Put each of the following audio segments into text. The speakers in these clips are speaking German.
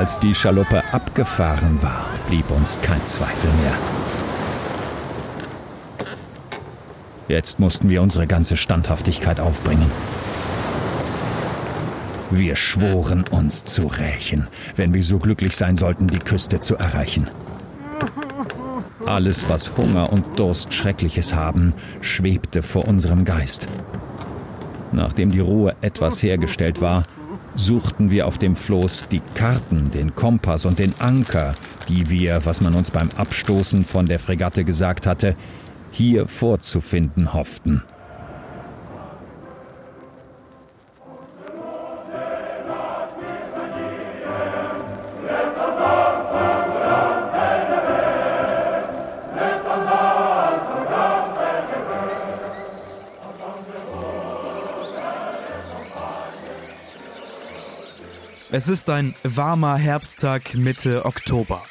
Als die Schaluppe abgefahren war, blieb uns kein Zweifel mehr. Jetzt mussten wir unsere ganze Standhaftigkeit aufbringen. Wir schworen uns zu rächen, wenn wir so glücklich sein sollten, die Küste zu erreichen. Alles, was Hunger und Durst Schreckliches haben, schwebte vor unserem Geist. Nachdem die Ruhe etwas hergestellt war, suchten wir auf dem Floß die Karten, den Kompass und den Anker, die wir, was man uns beim Abstoßen von der Fregatte gesagt hatte, hier vorzufinden hofften. Es ist ein warmer Herbsttag Mitte Oktober.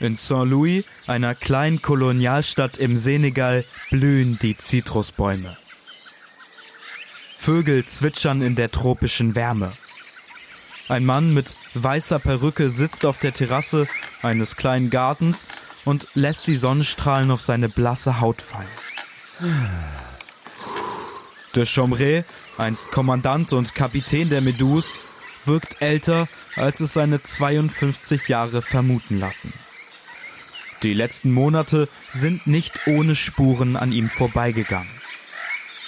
In Saint-Louis, einer kleinen Kolonialstadt im Senegal, blühen die Zitrusbäume. Vögel zwitschern in der tropischen Wärme. Ein Mann mit weißer Perücke sitzt auf der Terrasse eines kleinen Gartens und lässt die Sonnenstrahlen auf seine blasse Haut fallen. De Chomré, einst Kommandant und Kapitän der Meduse, wirkt älter, als es seine 52 Jahre vermuten lassen. Die letzten Monate sind nicht ohne Spuren an ihm vorbeigegangen.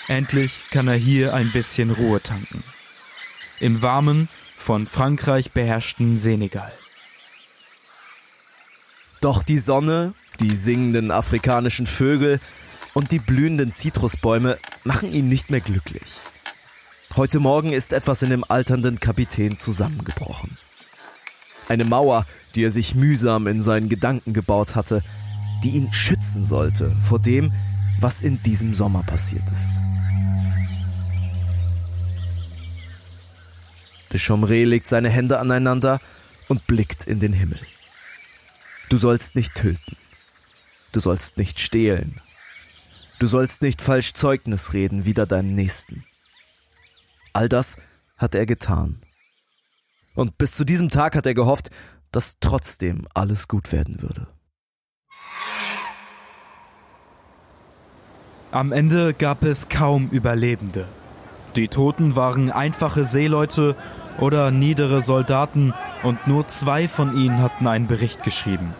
Endlich kann er hier ein bisschen Ruhe tanken. Im warmen, von Frankreich beherrschten Senegal. Doch die Sonne, die singenden afrikanischen Vögel und die blühenden Zitrusbäume machen ihn nicht mehr glücklich. Heute Morgen ist etwas in dem alternden Kapitän zusammengebrochen. Eine Mauer, die er sich mühsam in seinen Gedanken gebaut hatte, die ihn schützen sollte vor dem, was in diesem Sommer passiert ist. De Chomré legt seine Hände aneinander und blickt in den Himmel. Du sollst nicht töten. Du sollst nicht stehlen. Du sollst nicht falsch Zeugnis reden wider deinem Nächsten. All das hat er getan. Und bis zu diesem Tag hat er gehofft, dass trotzdem alles gut werden würde. Am Ende gab es kaum Überlebende. Die Toten waren einfache Seeleute oder niedere Soldaten und nur zwei von ihnen hatten einen Bericht geschrieben.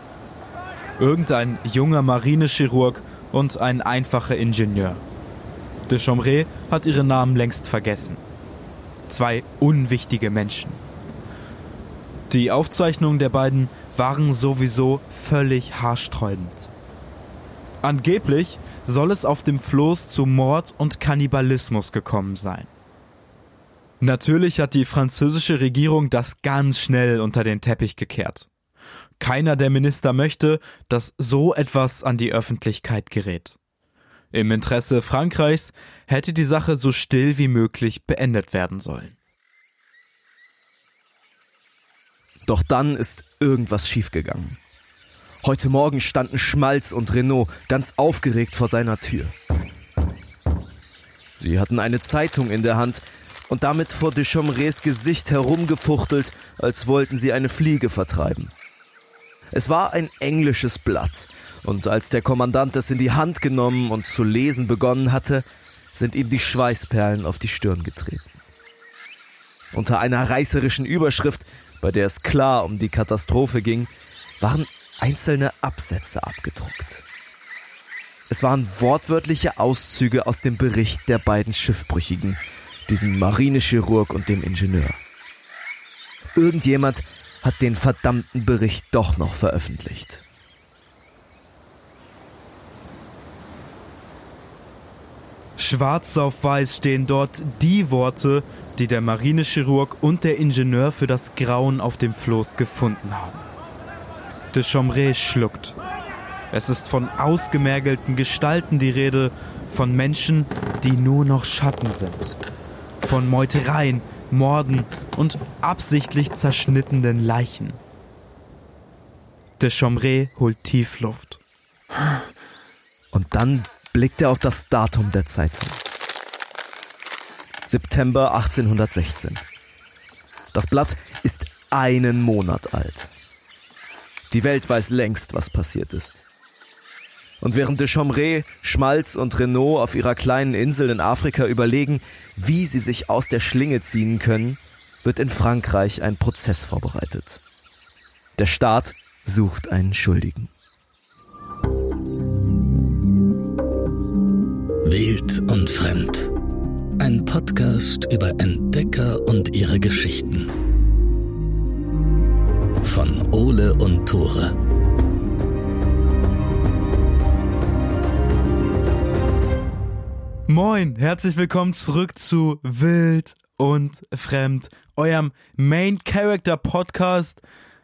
Irgendein junger Marinechirurg und ein einfacher Ingenieur. De Chomré hat ihre Namen längst vergessen. Zwei unwichtige Menschen. Die Aufzeichnungen der beiden waren sowieso völlig haarsträubend. Angeblich soll es auf dem Floß zu Mord und Kannibalismus gekommen sein. Natürlich hat die französische Regierung das ganz schnell unter den Teppich gekehrt. Keiner der Minister möchte, dass so etwas an die Öffentlichkeit gerät. Im Interesse Frankreichs hätte die Sache so still wie möglich beendet werden sollen. Doch dann ist irgendwas schiefgegangen. Heute Morgen standen Schmalz und Renault ganz aufgeregt vor seiner Tür. Sie hatten eine Zeitung in der Hand und damit vor Deschomrés Gesicht herumgefuchtelt, als wollten sie eine Fliege vertreiben. Es war ein englisches Blatt, und als der Kommandant es in die Hand genommen und zu lesen begonnen hatte, sind ihm die Schweißperlen auf die Stirn getreten. Unter einer reißerischen Überschrift, bei der es klar um die Katastrophe ging, waren einzelne Absätze abgedruckt. Es waren wortwörtliche Auszüge aus dem Bericht der beiden Schiffbrüchigen, diesem Marinechirurg und dem Ingenieur. Irgendjemand hat den verdammten Bericht doch noch veröffentlicht. Schwarz auf weiß stehen dort die Worte, die der Marinechirurg und der Ingenieur für das Grauen auf dem Floß gefunden haben. De Chomré schluckt. Es ist von ausgemergelten Gestalten die Rede, von Menschen, die nur noch Schatten sind. Von Meutereien, Morden und absichtlich zerschnittenen Leichen. De Chomré holt tief Luft. Und dann blickt er auf das Datum der Zeitung. September 1816. Das Blatt ist einen Monat alt. Die Welt weiß längst, was passiert ist. Und während de Chomré, Schmalz und Renault auf ihrer kleinen Insel in Afrika überlegen, wie sie sich aus der Schlinge ziehen können, wird in Frankreich ein Prozess vorbereitet. Der Staat sucht einen Schuldigen. Wild und Fremd. Ein Podcast über Entdecker und ihre Geschichten. Von Ole und Tore. Moin, herzlich willkommen zurück zu Wild und Fremd, eurem Main Character Podcast.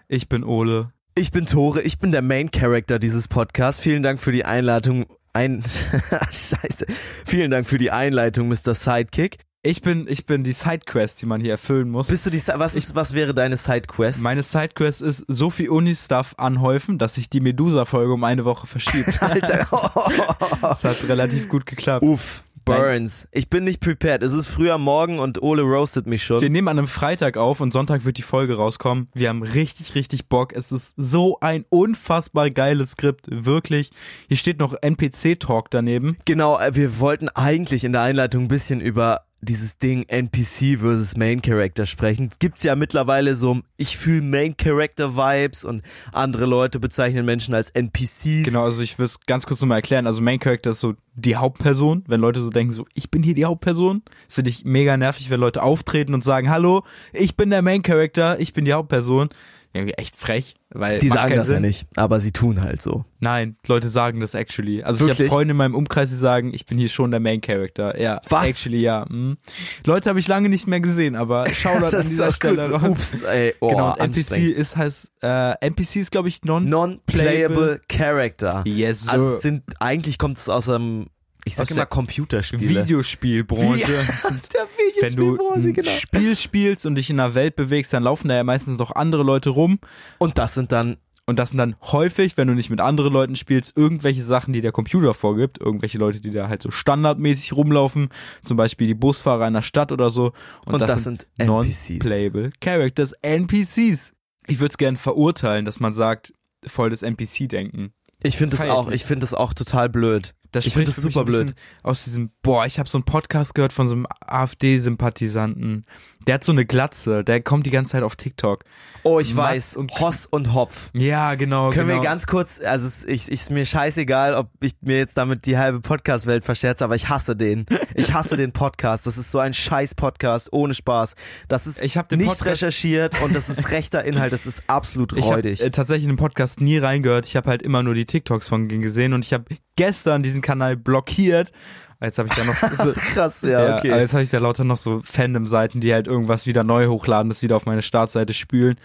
Ich bin Ole. Ich bin Tore, ich bin der Main Character dieses Podcasts. Vielen Dank für die Einladung. Ein Scheiße. Vielen Dank für die Einleitung, Mr. Sidekick. Ich bin, ich bin die Sidequest, die man hier erfüllen muss. Bist du die, was ist, was wäre deine Sidequest? Meine Sidequest ist so viel Uni-Stuff anhäufen, dass sich die Medusa-Folge um eine Woche verschiebt. Alter. Das hat relativ gut geklappt. Uff. Burns. Ich bin nicht prepared. Es ist früher Morgen und Ole roastet mich schon. Wir nehmen an einem Freitag auf und Sonntag wird die Folge rauskommen. Wir haben richtig, richtig Bock. Es ist so ein unfassbar geiles Skript. Wirklich. Hier steht noch NPC-Talk daneben. Genau, äh, wir wollten eigentlich in der Einleitung ein bisschen über dieses Ding NPC versus Main Character sprechen. Es gibt's ja mittlerweile so, ich fühle Main Character Vibes und andere Leute bezeichnen Menschen als NPCs. Genau, also ich will es ganz kurz nochmal erklären. Also Main Character ist so die Hauptperson. Wenn Leute so denken, so, ich bin hier die Hauptperson. Das finde ich mega nervig, wenn Leute auftreten und sagen, hallo, ich bin der Main Character, ich bin die Hauptperson irgendwie echt frech, weil die sagen das ja Sinn. nicht, aber sie tun halt so. Nein, Leute sagen das actually. Also ich Wirklich? habe Freunde in meinem Umkreis, die sagen, ich bin hier schon der Main Character. Ja, Was? actually ja. Mhm. Leute habe ich lange nicht mehr gesehen, aber Shoutout an dieser Stelle kurz, raus. ups, ey, oh, genau, NPC ist heißt äh, NPC ist glaube ich non Non-playable Character. Yes, sir. Also sind, eigentlich kommt es aus einem, ich sag immer der Computerspiele. Videospielbranche. Wie, aus der Wenn du Videospielbranche, ein genau. Spiel spielst und dich in der Welt bewegst, dann laufen da ja meistens noch andere Leute rum. Und das sind dann Und das sind dann häufig, wenn du nicht mit anderen Leuten spielst, irgendwelche Sachen, die der Computer vorgibt. Irgendwelche Leute, die da halt so standardmäßig rumlaufen. Zum Beispiel die Busfahrer in der Stadt oder so. Und das sind NPCs. Non-playable Characters, NPCs. Ich würde es gerne verurteilen, dass man sagt, voll das NPC-Denken. Ich finde das ich auch, nicht. ich finde das auch total blöd. Das ich finde das super blöd. Aus diesem, boah, ich habe so einen Podcast gehört von so einem AfD-Sympathisanten. Der hat so eine Glatze, der kommt die ganze Zeit auf TikTok. Oh, ich Mats weiß. und- Hoss und Hopf. Ja, genau. Können genau. wir ganz kurz, also es ich, ist mir scheißegal, ob ich mir jetzt damit die halbe Podcast-Welt verscherze, aber ich hasse den. Ich hasse den Podcast. Das ist so ein scheiß Podcast, ohne Spaß. Das ist Ich hab den nicht Podcast- recherchiert und das ist rechter Inhalt, das ist absolut Ich habe räudig. äh, tatsächlich in den Podcast nie reingehört. Ich habe halt immer nur die TikToks von ihm gesehen und ich habe gestern diesen Kanal blockiert. Jetzt habe ich da noch so, Krass, ja, okay. jetzt habe ich da lauter noch so Fandom-Seiten, die halt irgendwas wieder neu hochladen, das wieder auf meine Startseite spülen.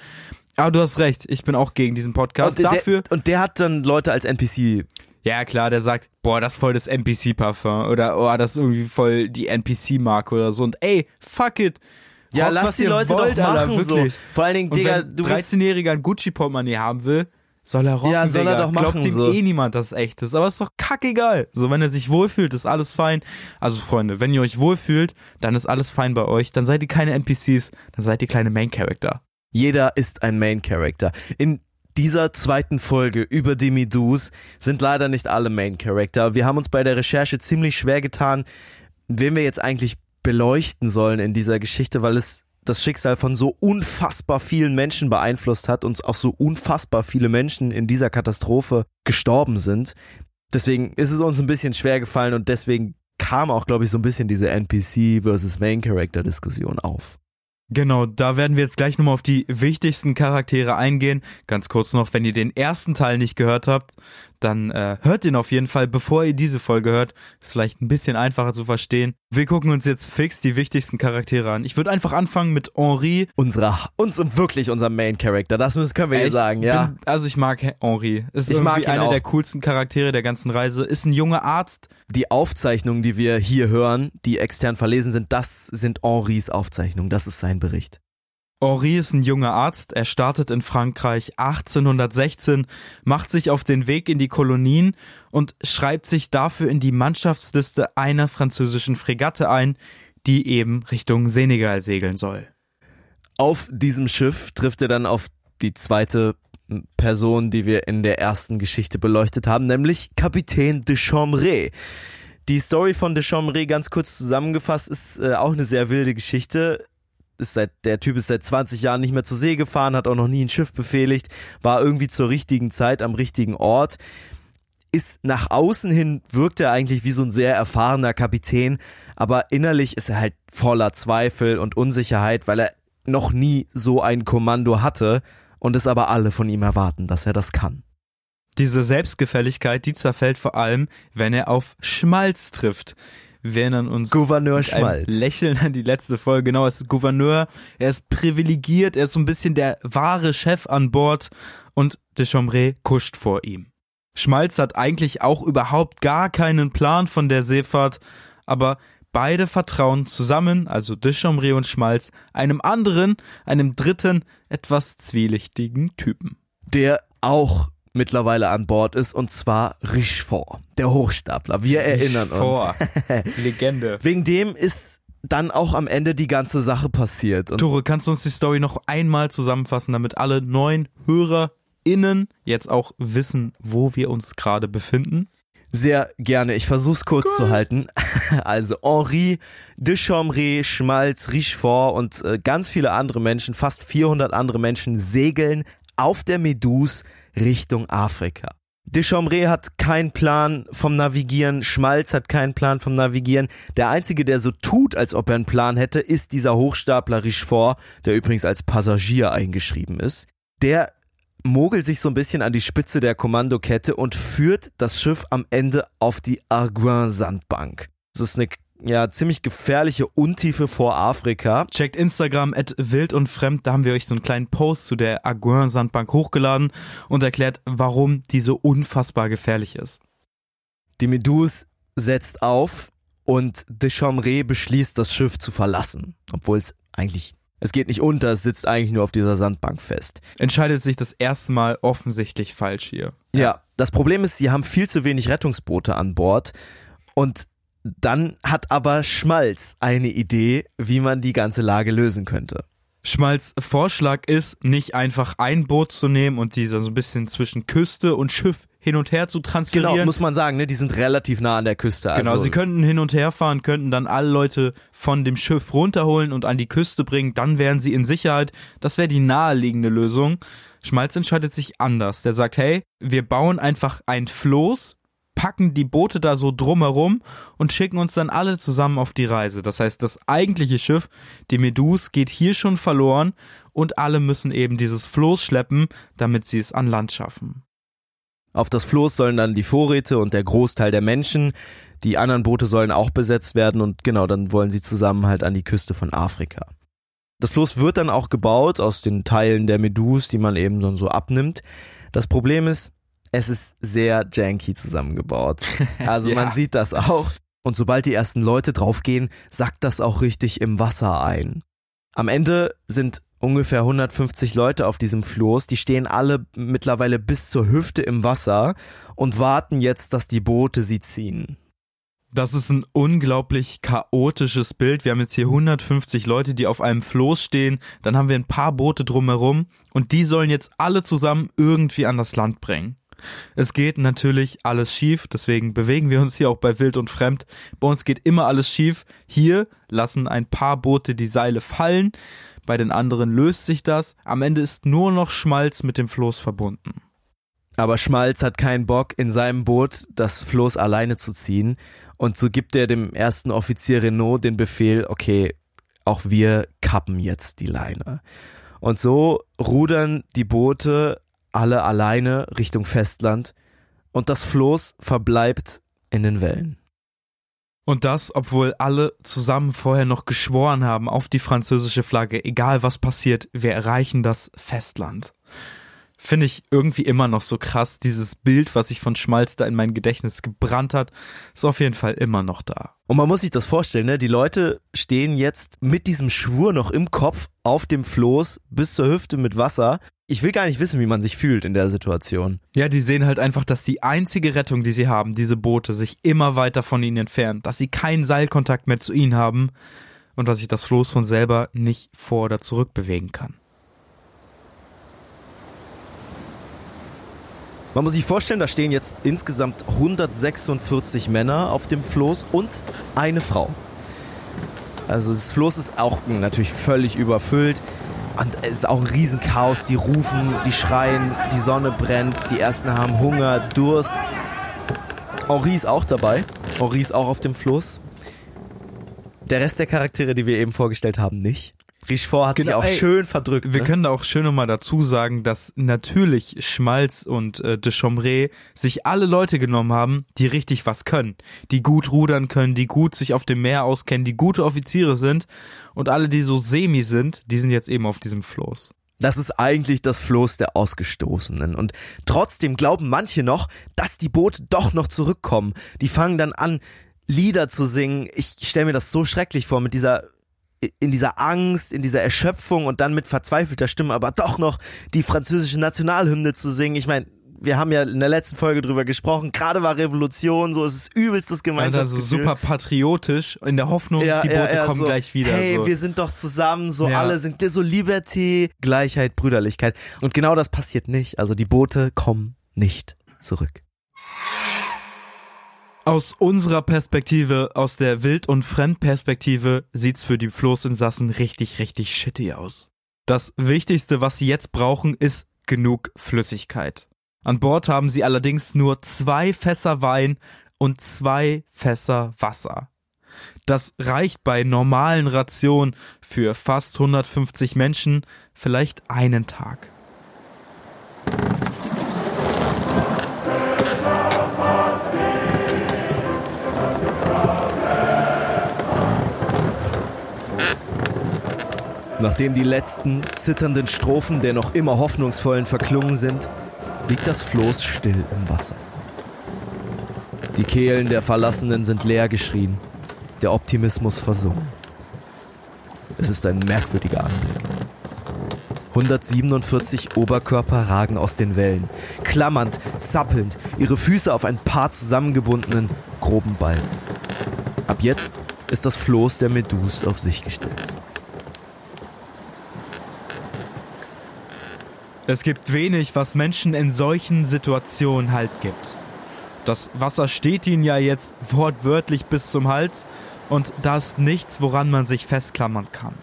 Aber du hast recht, ich bin auch gegen diesen Podcast. und, Dafür, der, und der hat dann Leute als NPC. ja klar, der sagt, boah, das ist voll das NPC-Parfum oder oh, das ist irgendwie voll die NPC-Marke oder so. Und ey, fuck it. Ja, Rockt, lass die Leute wollt, doch Alter, machen so. wirklich. Vor allen Dingen, Digga, du ein bist 13-Jähriger ein Gucci-Portemonnaie haben will, soll er rocken, Ja, soll er Digga. doch machen, Glaubt ihm so. eh niemand, dass es echt ist. Aber ist doch kackegal. So, wenn er sich wohlfühlt, ist alles fein. Also, Freunde, wenn ihr euch wohlfühlt, dann ist alles fein bei euch. Dann seid ihr keine NPCs, dann seid ihr kleine Main-Character. Jeder ist ein Main Character. In dieser zweiten Folge über die Medus sind leider nicht alle Main Character. Wir haben uns bei der Recherche ziemlich schwer getan, wen wir jetzt eigentlich beleuchten sollen in dieser Geschichte, weil es das Schicksal von so unfassbar vielen Menschen beeinflusst hat und auch so unfassbar viele Menschen in dieser Katastrophe gestorben sind. Deswegen ist es uns ein bisschen schwer gefallen und deswegen kam auch, glaube ich, so ein bisschen diese NPC versus Main Character Diskussion auf. Genau, da werden wir jetzt gleich nochmal auf die wichtigsten Charaktere eingehen. Ganz kurz noch, wenn ihr den ersten Teil nicht gehört habt, dann äh, hört den auf jeden Fall, bevor ihr diese Folge hört. Ist vielleicht ein bisschen einfacher zu verstehen. Wir gucken uns jetzt fix die wichtigsten Charaktere an. Ich würde einfach anfangen mit Henri. Unserer, uns wirklich unser Main Character, das müssen, können wir hier sagen, ja. Bin, also ich mag Henri. Ist Ich mag ihn einer auch. der coolsten Charaktere der ganzen Reise. Ist ein junger Arzt. Die Aufzeichnungen, die wir hier hören, die extern verlesen sind, das sind Henris Aufzeichnungen, das ist sein Bericht. Henri ist ein junger Arzt. Er startet in Frankreich 1816, macht sich auf den Weg in die Kolonien und schreibt sich dafür in die Mannschaftsliste einer französischen Fregatte ein, die eben Richtung Senegal segeln soll. Auf diesem Schiff trifft er dann auf die zweite Person, die wir in der ersten Geschichte beleuchtet haben, nämlich Kapitän de Chambray. Die Story von de Chambray ganz kurz zusammengefasst ist äh, auch eine sehr wilde Geschichte. Ist seit, der Typ ist seit 20 Jahren nicht mehr zur See gefahren, hat auch noch nie ein Schiff befehligt, war irgendwie zur richtigen Zeit am richtigen Ort. Ist nach außen hin wirkt er eigentlich wie so ein sehr erfahrener Kapitän, aber innerlich ist er halt voller Zweifel und Unsicherheit, weil er noch nie so ein Kommando hatte und es aber alle von ihm erwarten, dass er das kann. Diese Selbstgefälligkeit, die zerfällt vor allem, wenn er auf Schmalz trifft. Wir erinnern uns Gouverneur Schmalz. Lächeln an die letzte Folge. Genau, es ist Gouverneur. Er ist privilegiert. Er ist so ein bisschen der wahre Chef an Bord. Und de Chambray kuscht vor ihm. Schmalz hat eigentlich auch überhaupt gar keinen Plan von der Seefahrt. Aber beide vertrauen zusammen, also de Chambray und Schmalz, einem anderen, einem dritten, etwas zwielichtigen Typen. Der auch mittlerweile an Bord ist, und zwar Richefort, der Hochstapler. Wir erinnern Vor. uns. Legende. Wegen dem ist dann auch am Ende die ganze Sache passiert. Und Tore, kannst du uns die Story noch einmal zusammenfassen, damit alle neuen HörerInnen jetzt auch wissen, wo wir uns gerade befinden? Sehr gerne. Ich versuch's kurz zu halten. Also Henri de Chambray, Schmalz, Richefort und äh, ganz viele andere Menschen, fast 400 andere Menschen segeln auf der Meduse Richtung Afrika. De Chambray hat keinen Plan vom Navigieren, Schmalz hat keinen Plan vom Navigieren. Der einzige, der so tut, als ob er einen Plan hätte, ist dieser Hochstapler Richefort, der übrigens als Passagier eingeschrieben ist. Der mogelt sich so ein bisschen an die Spitze der Kommandokette und führt das Schiff am Ende auf die Arguin-Sandbank. Das ist eine ja, ziemlich gefährliche Untiefe vor Afrika. Checkt Instagram at wild und fremd, da haben wir euch so einen kleinen Post zu der Aguin-Sandbank hochgeladen und erklärt, warum die so unfassbar gefährlich ist. Die Meduse setzt auf und de Chambray beschließt, das Schiff zu verlassen. Obwohl es eigentlich, es geht nicht unter, es sitzt eigentlich nur auf dieser Sandbank fest. Entscheidet sich das erste Mal offensichtlich falsch hier. Ja, das Problem ist, sie haben viel zu wenig Rettungsboote an Bord und dann hat aber Schmalz eine Idee, wie man die ganze Lage lösen könnte. Schmalz Vorschlag ist, nicht einfach ein Boot zu nehmen und diese so ein bisschen zwischen Küste und Schiff hin und her zu transferieren. Genau, muss man sagen, ne? Die sind relativ nah an der Küste. Genau, also sie könnten hin und her fahren, könnten dann alle Leute von dem Schiff runterholen und an die Küste bringen, dann wären sie in Sicherheit. Das wäre die naheliegende Lösung. Schmalz entscheidet sich anders. Der sagt, hey, wir bauen einfach ein Floß, packen die Boote da so drumherum und schicken uns dann alle zusammen auf die Reise. Das heißt, das eigentliche Schiff, die Meduse, geht hier schon verloren und alle müssen eben dieses Floß schleppen, damit sie es an Land schaffen. Auf das Floß sollen dann die Vorräte und der Großteil der Menschen. Die anderen Boote sollen auch besetzt werden und genau, dann wollen sie zusammen halt an die Küste von Afrika. Das Floß wird dann auch gebaut aus den Teilen der Meduse, die man eben dann so abnimmt. Das Problem ist, es ist sehr janky zusammengebaut. Also Ja. man sieht das auch. Und sobald die ersten Leute draufgehen, sackt das auch richtig im Wasser ein. Am Ende sind ungefähr 150 Leute auf diesem Floß. Die stehen alle mittlerweile bis zur Hüfte im Wasser und warten jetzt, dass die Boote sie ziehen. Das ist ein unglaublich chaotisches Bild. Wir haben jetzt hier 150 Leute, die auf einem Floß stehen. Dann haben wir ein paar Boote drumherum und die sollen jetzt alle zusammen irgendwie an das Land bringen. Es geht natürlich alles schief, deswegen bewegen wir uns hier auch bei Wild und Fremd. Bei uns geht immer alles schief. Hier lassen ein paar Boote die Seile fallen, bei den anderen löst sich das. Am Ende ist nur noch Schmalz mit dem Floß verbunden. Aber Schmalz hat keinen Bock, in seinem Boot das Floß alleine zu ziehen. Und so gibt er dem ersten Offizier Renault den Befehl, okay, auch wir kappen jetzt die Leine. Und so rudern die Boote alle alleine Richtung Festland und das Floß verbleibt in den Wellen. Und das, obwohl alle zusammen vorher noch geschworen haben auf die französische Flagge, egal was passiert, wir erreichen das Festland. Finde ich irgendwie immer noch so krass. Dieses Bild, was sich von Schmalz da in mein Gedächtnis gebrannt hat, ist auf jeden Fall immer noch da. Und man muss sich das vorstellen, ne? Die Leute stehen jetzt mit diesem Schwur noch im Kopf auf dem Floß bis zur Hüfte mit Wasser. Ich will gar nicht wissen, wie man sich fühlt in der Situation. Ja, die sehen halt einfach, dass die einzige Rettung, die sie haben, diese Boote, sich immer weiter von ihnen entfernen, dass sie keinen Seilkontakt mehr zu ihnen haben. und dass sich das Floß von selber nicht vor oder zurück bewegen kann. Man muss sich vorstellen, da stehen jetzt insgesamt 146 Männer auf dem Floß und eine Frau. Also das Floß ist auch natürlich völlig überfüllt. Und es ist auch ein Riesenchaos. Die rufen, die schreien, die Sonne brennt, die ersten haben Hunger, Durst. Henri ist auch dabei. Henri ist auch auf dem Floß. Der Rest der Charaktere, die wir eben vorgestellt haben, nicht. Richefort hat Genau, sich auch ey, schön verdrückt. Wir ne? können da auch schön nochmal dazu sagen, dass natürlich Schmalz und äh, de Chambray sich alle Leute genommen haben, die richtig was können. Die gut rudern können, die gut sich auf dem Meer auskennen, die gute Offiziere sind. Und alle, die so semi sind, die sind jetzt eben auf diesem Floß. Das ist eigentlich das Floß der Ausgestoßenen. Und trotzdem glauben manche noch, dass die Boote doch noch zurückkommen. Die fangen dann an, Lieder zu singen. Ich stelle mir das so schrecklich vor, mit dieser in dieser Angst, in dieser Erschöpfung und dann mit verzweifelter Stimme aber doch noch die französische Nationalhymne zu singen. Ich meine, wir haben ja in der letzten Folge drüber gesprochen, gerade war Revolution, so es ist übelstes Also Gemeinschaftsgefühl. super patriotisch, in der Hoffnung, die Boote kommen so, gleich wieder. Hey, so. wir sind doch zusammen, so Ja. alle sind so Liberté, Gleichheit, Brüderlichkeit. Und genau das passiert nicht. Also die Boote kommen nicht zurück. Aus unserer Perspektive, aus der Wild- und Fremdperspektive, sieht's für die Floßinsassen richtig, richtig shitty aus. Das Wichtigste, was sie jetzt brauchen, ist genug Flüssigkeit. An Bord haben sie allerdings nur zwei Fässer Wein und zwei Fässer Wasser. Das reicht bei normalen Rationen für fast 150 Menschen vielleicht einen Tag. Nachdem die letzten zitternden Strophen der noch immer hoffnungsvollen verklungen sind, liegt das Floß still im Wasser. Die Kehlen der Verlassenen sind leer geschrien, der Optimismus versungen. Es ist ein merkwürdiger Anblick. 147 Oberkörper ragen aus den Wellen, klammernd, zappelnd, ihre Füße auf ein paar zusammengebundenen, groben Balken. Ab jetzt ist das Floß der Medus auf sich gestellt. Es gibt wenig, was Menschen in solchen Situationen Halt gibt. Das Wasser steht ihnen ja jetzt wortwörtlich bis zum Hals und da ist nichts, woran man sich festklammern kann.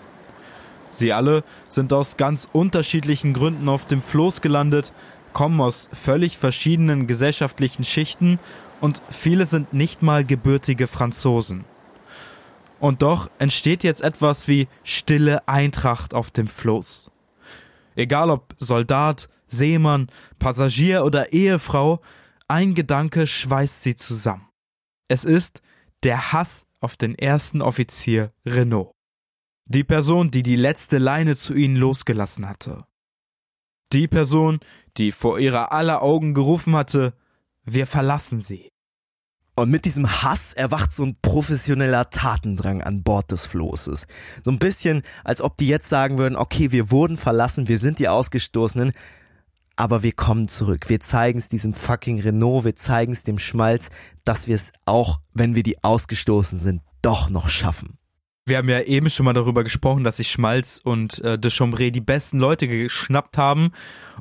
Sie alle sind aus ganz unterschiedlichen Gründen auf dem Floß gelandet, kommen aus völlig verschiedenen gesellschaftlichen Schichten und viele sind nicht mal gebürtige Franzosen. Und doch entsteht jetzt etwas wie stille Eintracht auf dem Floß. Egal ob Soldat, Seemann, Passagier oder Ehefrau, ein Gedanke schweißt sie zusammen. Es ist der Hass auf den ersten Offizier Renault. Die Person, die die letzte Leine zu ihnen losgelassen hatte. Die Person, die vor ihrer aller Augen gerufen hatte, wir verlassen sie. Und mit diesem Hass erwacht so ein professioneller Tatendrang an Bord des Floßes. So ein bisschen, als ob die jetzt sagen würden, okay, wir wurden verlassen, wir sind die Ausgestoßenen, aber wir kommen zurück. Wir zeigen es diesem fucking Renault, wir zeigen es dem Schmalz, dass wir es auch, wenn wir die ausgestoßen sind, doch noch schaffen. Wir haben ja eben schon mal darüber gesprochen, dass sich Schmalz und äh, de Chambray die besten Leute geschnappt haben.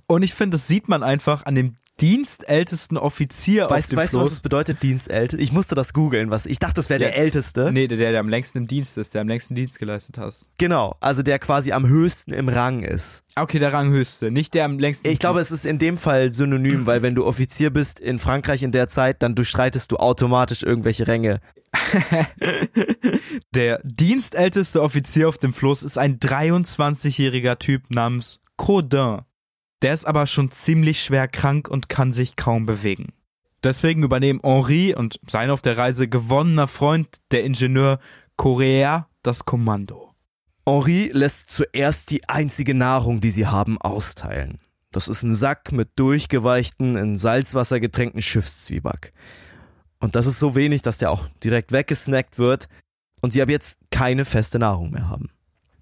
Und ich finde, das sieht man einfach an dem dienstältesten Offizier auf Weißt, dem weißt du, was Floß. es bedeutet, Dienstälteste? Ich musste das googeln, was ich dachte, das wäre Ja. der Älteste. Nee, der, der am längsten im Dienst ist, der am längsten Dienst geleistet hat. Genau, also der quasi am höchsten im Rang ist. Okay, der Ranghöchste, nicht der am längsten. Ich glaube, es ist in dem Fall synonym, weil wenn du Offizier bist in Frankreich in der Zeit, dann durchstreitest du automatisch irgendwelche Ränge. der dienstälteste Offizier auf dem Floß ist ein 23-jähriger Typ namens Codin. Der ist aber schon ziemlich schwer krank und kann sich kaum bewegen. Deswegen übernehmen Henri und sein auf der Reise gewonnener Freund, der Ingenieur Correa, das Kommando. Henri lässt zuerst die einzige Nahrung, die sie haben, austeilen. Das ist ein Sack mit durchgeweichten, in Salzwasser getränkten Schiffszwieback. Und das ist so wenig, dass der auch direkt weggesnackt wird und sie ab jetzt keine feste Nahrung mehr haben.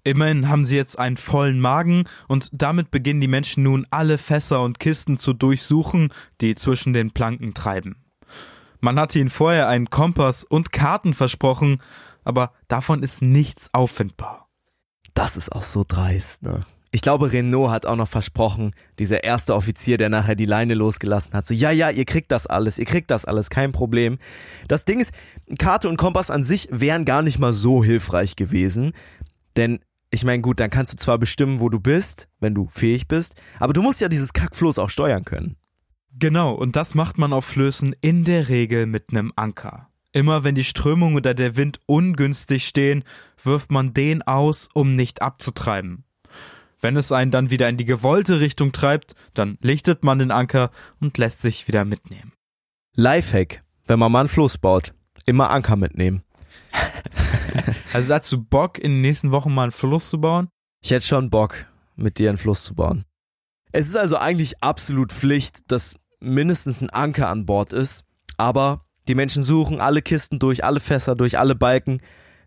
Immerhin haben sie jetzt einen vollen Magen und damit beginnen die Menschen nun alle Fässer und Kisten zu durchsuchen, die zwischen den Planken treiben. Man hatte ihnen vorher einen Kompass und Karten versprochen, aber davon ist nichts auffindbar. Das ist auch so dreist, ne? Ich glaube, Renault hat auch noch versprochen, dieser erste Offizier, der nachher die Leine losgelassen hat, so, ja, ja, ihr kriegt das alles, ihr kriegt das alles, kein Problem. Das Ding ist, Karte und Kompass an sich wären gar nicht mal so hilfreich gewesen, denn ich meine, gut, dann kannst du zwar bestimmen, wo du bist, wenn du fähig bist, aber du musst ja dieses Kackfloß auch steuern können. Genau, und das macht man auf Flößen in der Regel mit einem Anker. Immer wenn die Strömung oder der Wind ungünstig stehen, wirft man den aus, um nicht abzutreiben. Wenn es einen dann wieder in die gewollte Richtung treibt, dann lichtet man den Anker und lässt sich wieder mitnehmen. Lifehack, wenn man mal einen Floß baut, immer Anker mitnehmen. also hast du Bock, in den nächsten Wochen mal einen Fluss zu bauen? Ich hätte schon Bock, mit dir einen Fluss zu bauen. Es ist also eigentlich absolut Pflicht, dass mindestens ein Anker an Bord ist, aber die Menschen suchen alle Kisten durch, alle Fässer durch, alle Balken.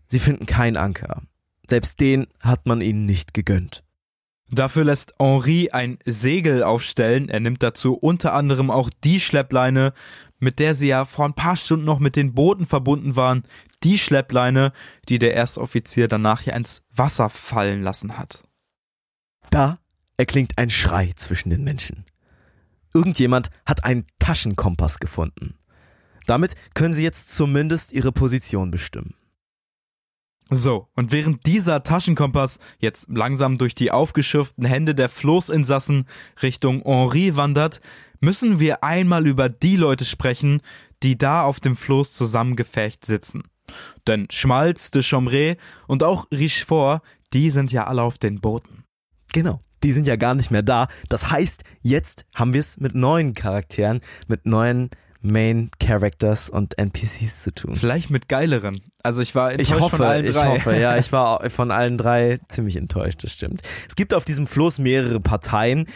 Sie finden keinen Anker. Selbst den hat man ihnen nicht gegönnt. Dafür lässt Henri ein Segel aufstellen. Er nimmt dazu unter anderem auch die Schleppleine, mit der sie ja vor ein paar Stunden noch mit den Booten verbunden waren. Die Schleppleine, die der Erstoffizier danach ja ins Wasser fallen lassen hat. Da erklingt ein Schrei zwischen den Menschen. Irgendjemand hat einen Taschenkompass gefunden. Damit können sie jetzt zumindest ihre Position bestimmen. So, und während dieser Taschenkompass jetzt langsam durch die aufgeschürften Hände der Floßinsassen Richtung Henri wandert, müssen wir einmal über die Leute sprechen, die da auf dem Floß zusammengefecht sitzen. Denn Schmalz, de Chomré und auch Richefort, die sind ja alle auf den Booten. Genau, die sind ja gar nicht mehr da. Das heißt, jetzt haben wir es mit neuen Charakteren, mit neuen Main Characters und NPCs zu tun. Vielleicht mit geileren. Also ich war enttäuscht ich hoffe, von allen drei. Ich hoffe, ja, ich war von allen drei ziemlich enttäuscht, das stimmt. Es gibt auf diesem Floß mehrere Parteien.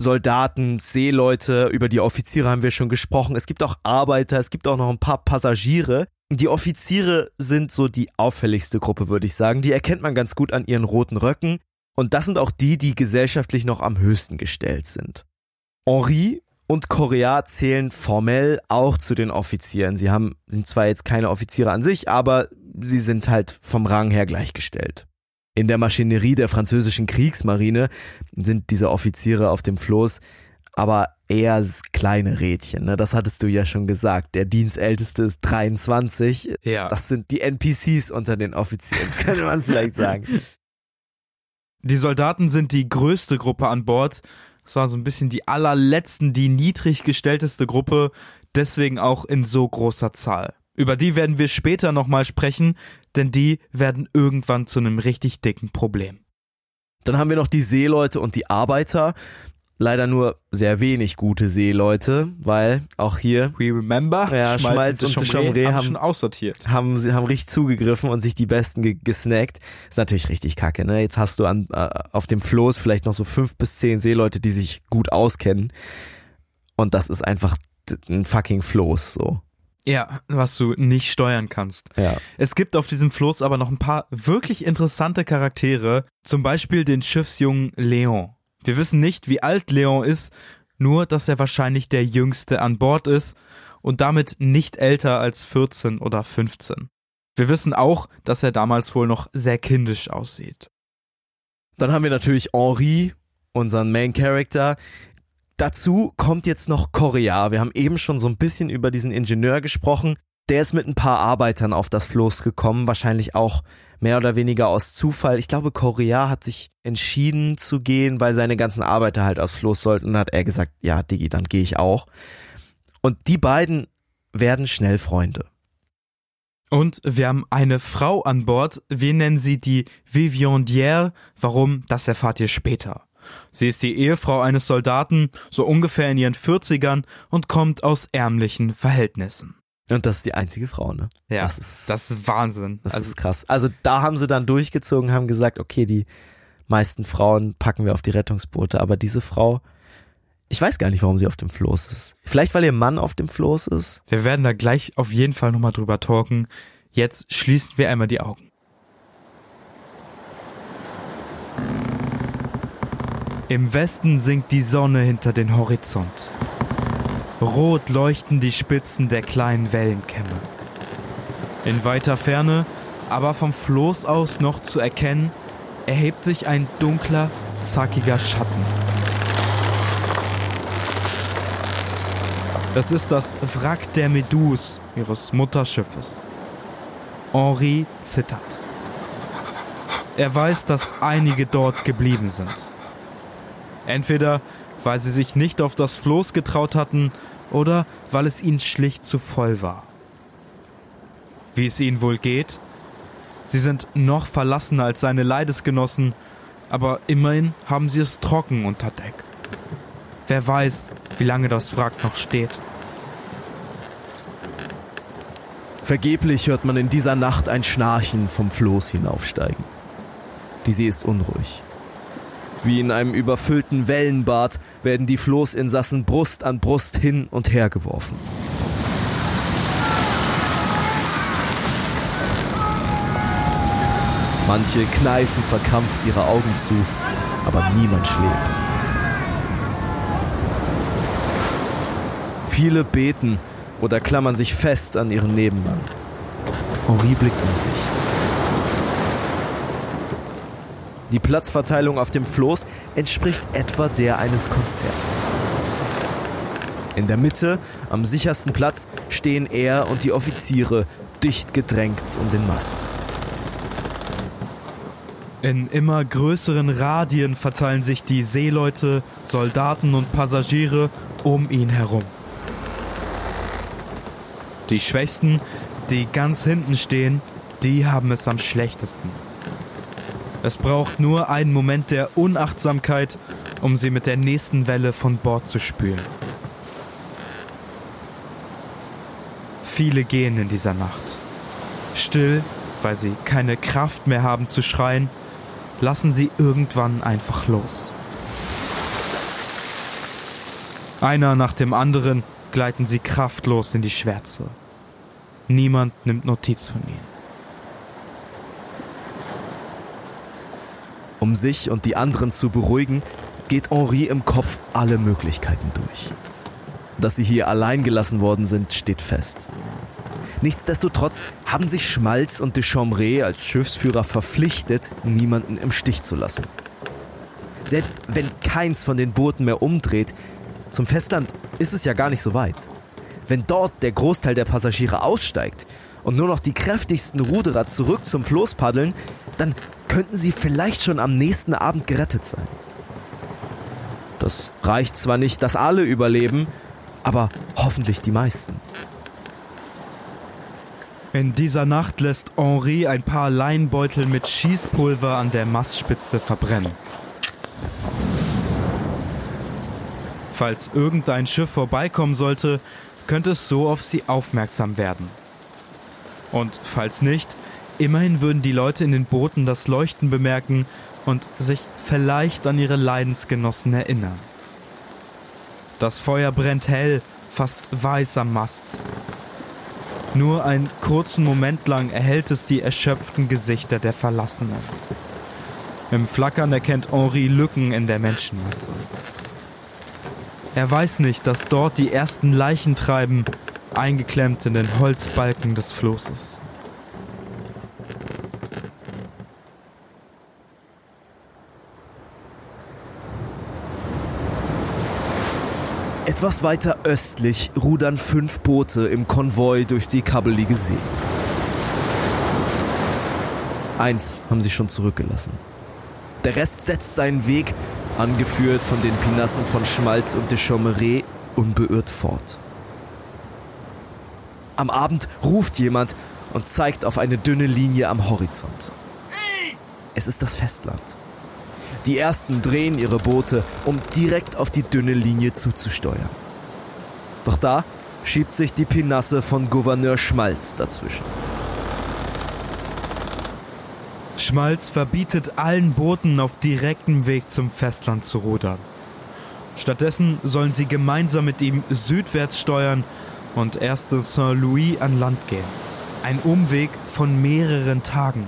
Soldaten, Seeleute, über die Offiziere haben wir schon gesprochen. Es gibt auch Arbeiter, es gibt auch noch ein paar Passagiere. Die Offiziere sind so die auffälligste Gruppe, würde ich sagen. Die erkennt man ganz gut an ihren roten Röcken. Und das sind auch die, die gesellschaftlich noch am höchsten gestellt sind. Henri und Korea zählen formell auch zu den Offizieren. Sie haben, sind zwar jetzt keine Offiziere an sich, aber sie sind halt vom Rang her gleichgestellt. In der Maschinerie der französischen Kriegsmarine sind diese Offiziere auf dem Floß aber eher kleine Rädchen. Ne? Das hattest du ja schon gesagt. Der Dienstälteste ist 23. Ja. Das sind die NPCs unter den Offizieren, könnte man vielleicht sagen. Die Soldaten sind die größte Gruppe an Bord es war so ein bisschen die allerletzten, die niedrig gestellteste Gruppe, deswegen auch in so großer Zahl. Über die werden wir später nochmal sprechen, denn die werden irgendwann zu einem richtig dicken Problem. Dann haben wir noch die Seeleute und die Arbeiter leider nur sehr wenig gute Seeleute, weil auch hier We remember ja, Schmalz, und, und Chomré haben, haben schon aussortiert. Haben sie haben richtig zugegriffen und sich die besten ge gesnackt. Ist natürlich richtig kacke, ne? Jetzt hast du an äh, auf dem Floß vielleicht noch so fünf bis zehn Seeleute, die sich gut auskennen und das ist einfach ein fucking Floß so. Ja, was du nicht steuern kannst. Ja. Es gibt auf diesem Floß aber noch ein paar wirklich interessante Charaktere, zum Beispiel den Schiffsjungen Leon. Wir wissen nicht, wie alt Leon ist, nur dass er wahrscheinlich der jüngste an Bord ist und damit nicht älter als 14 oder 15. Wir wissen auch, dass er damals wohl noch sehr kindisch aussieht. Dann haben wir natürlich Henri, unseren Main Character. Dazu kommt jetzt noch Korea. Wir haben eben schon so ein bisschen über diesen Ingenieur gesprochen. Der ist mit ein paar Arbeitern auf das Floß gekommen, wahrscheinlich auch mehr oder weniger aus Zufall. Ich glaube, Korea hat sich entschieden zu gehen, weil seine ganzen Arbeiter halt aufs Floß sollten. Und hat er gesagt, ja, Digi, dann gehe ich auch. Und die beiden werden schnell Freunde. Und wir haben eine Frau an Bord. Wir nennen sie die Viviandière. Warum? Das erfahrt ihr später. Sie ist die Ehefrau eines Soldaten, so ungefähr in ihren 40ern und kommt aus ärmlichen Verhältnissen. Und das ist die einzige Frau, ne? Ja, das ist, das ist Wahnsinn. Das also, ist krass. Also da haben sie dann durchgezogen, haben gesagt, okay, die meisten Frauen packen wir auf die Rettungsboote, aber diese Frau, ich weiß gar nicht, warum sie auf dem Floß ist. Vielleicht, weil ihr Mann auf dem Floß ist? Wir werden da gleich auf jeden Fall nochmal drüber talken. Jetzt schließen wir einmal die Augen. Im Westen sinkt die Sonne hinter den Horizont. Rot leuchten die Spitzen der kleinen Wellenkämme. In weiter Ferne aber vom Floß aus noch zu erkennen, erhebt sich ein dunkler, zackiger Schatten. Das ist das Wrack der Meduse, ihres Mutterschiffes. Henri zittert. Er weiß, dass einige dort geblieben sind. Entweder weil sie sich nicht auf das Floß getraut hatten oder weil es ihnen schlicht zu voll war. Wie es ihnen wohl geht? Sie sind noch verlassener als seine Leidesgenossen, aber immerhin haben sie es trocken unter Deck. Wer weiß, wie lange das Wrack noch steht. Vergeblich hört man in dieser Nacht ein Schnarchen vom Floß hinaufsteigen. Die See ist unruhig. Wie in einem überfüllten Wellenbad werden die Floßinsassen Brust an Brust hin und her geworfen. Manche kneifen verkrampft ihre Augen zu, aber niemand schläft. Viele beten oder klammern sich fest an ihren Nebenmann. Henri blickt um sich. Die Platzverteilung auf dem Floß entspricht etwa der eines Konzerts. In der Mitte, am sichersten Platz, stehen er und die Offiziere dicht gedrängt um den Mast. In immer größeren Radien verteilen sich die Seeleute, Soldaten und Passagiere um ihn herum. Die Schwächsten, die ganz hinten stehen, die haben es am schlechtesten. Es braucht nur einen Moment der Unachtsamkeit, um sie mit der nächsten Welle von Bord zu spülen. Viele gehen in dieser Nacht. Still, weil sie keine Kraft mehr haben zu schreien, lassen sie irgendwann einfach los. Einer nach dem anderen gleiten sie kraftlos in die Schwärze. Niemand nimmt Notiz von ihnen. Um sich und die anderen zu beruhigen, geht Henri im Kopf alle Möglichkeiten durch. Dass sie hier allein gelassen worden sind, steht fest. Nichtsdestotrotz haben sich Schmalz und de Chambray als Schiffsführer verpflichtet, niemanden im Stich zu lassen. Selbst wenn keins von den Booten mehr umdreht, zum Festland ist es ja gar nicht so weit. Wenn dort der Großteil der Passagiere aussteigt und nur noch die kräftigsten Ruderer zurück zum Floß paddeln, dann könnten sie vielleicht schon am nächsten Abend gerettet sein. Das reicht zwar nicht, dass alle überleben, aber hoffentlich die meisten. In dieser Nacht lässt Henri ein paar Leinbeutel mit Schießpulver an der Mastspitze verbrennen. Falls irgendein Schiff vorbeikommen sollte, könnte es so auf sie aufmerksam werden. Und falls nicht, immerhin würden die Leute in den Booten das Leuchten bemerken und sich vielleicht an ihre Leidensgenossen erinnern. Das Feuer brennt hell, fast weiß am Mast. Nur einen kurzen Moment lang erhält es die erschöpften Gesichter der Verlassenen. Im Flackern erkennt Henri Lücken in der Menschenmasse. Er weiß nicht, dass dort die ersten Leichen treiben, eingeklemmt in den Holzbalken des Flosses. Etwas weiter östlich rudern fünf Boote im Konvoi durch die kabbelige See. Eins haben sie schon zurückgelassen. Der Rest setzt seinen Weg, angeführt von den Pinassen von Schmalz und de Chaumeré, unbeirrt fort. Am Abend ruft jemand und zeigt auf eine dünne Linie am Horizont. Es ist das Festland. Die ersten drehen ihre Boote, um direkt auf die dünne Linie zuzusteuern. Doch da schiebt sich die Pinasse von Gouverneur Schmalz dazwischen. Schmalz verbietet allen Booten auf direktem Weg zum Festland zu rudern. Stattdessen sollen sie gemeinsam mit ihm südwärts steuern und erst in Saint-Louis an Land gehen. Ein Umweg von mehreren Tagen.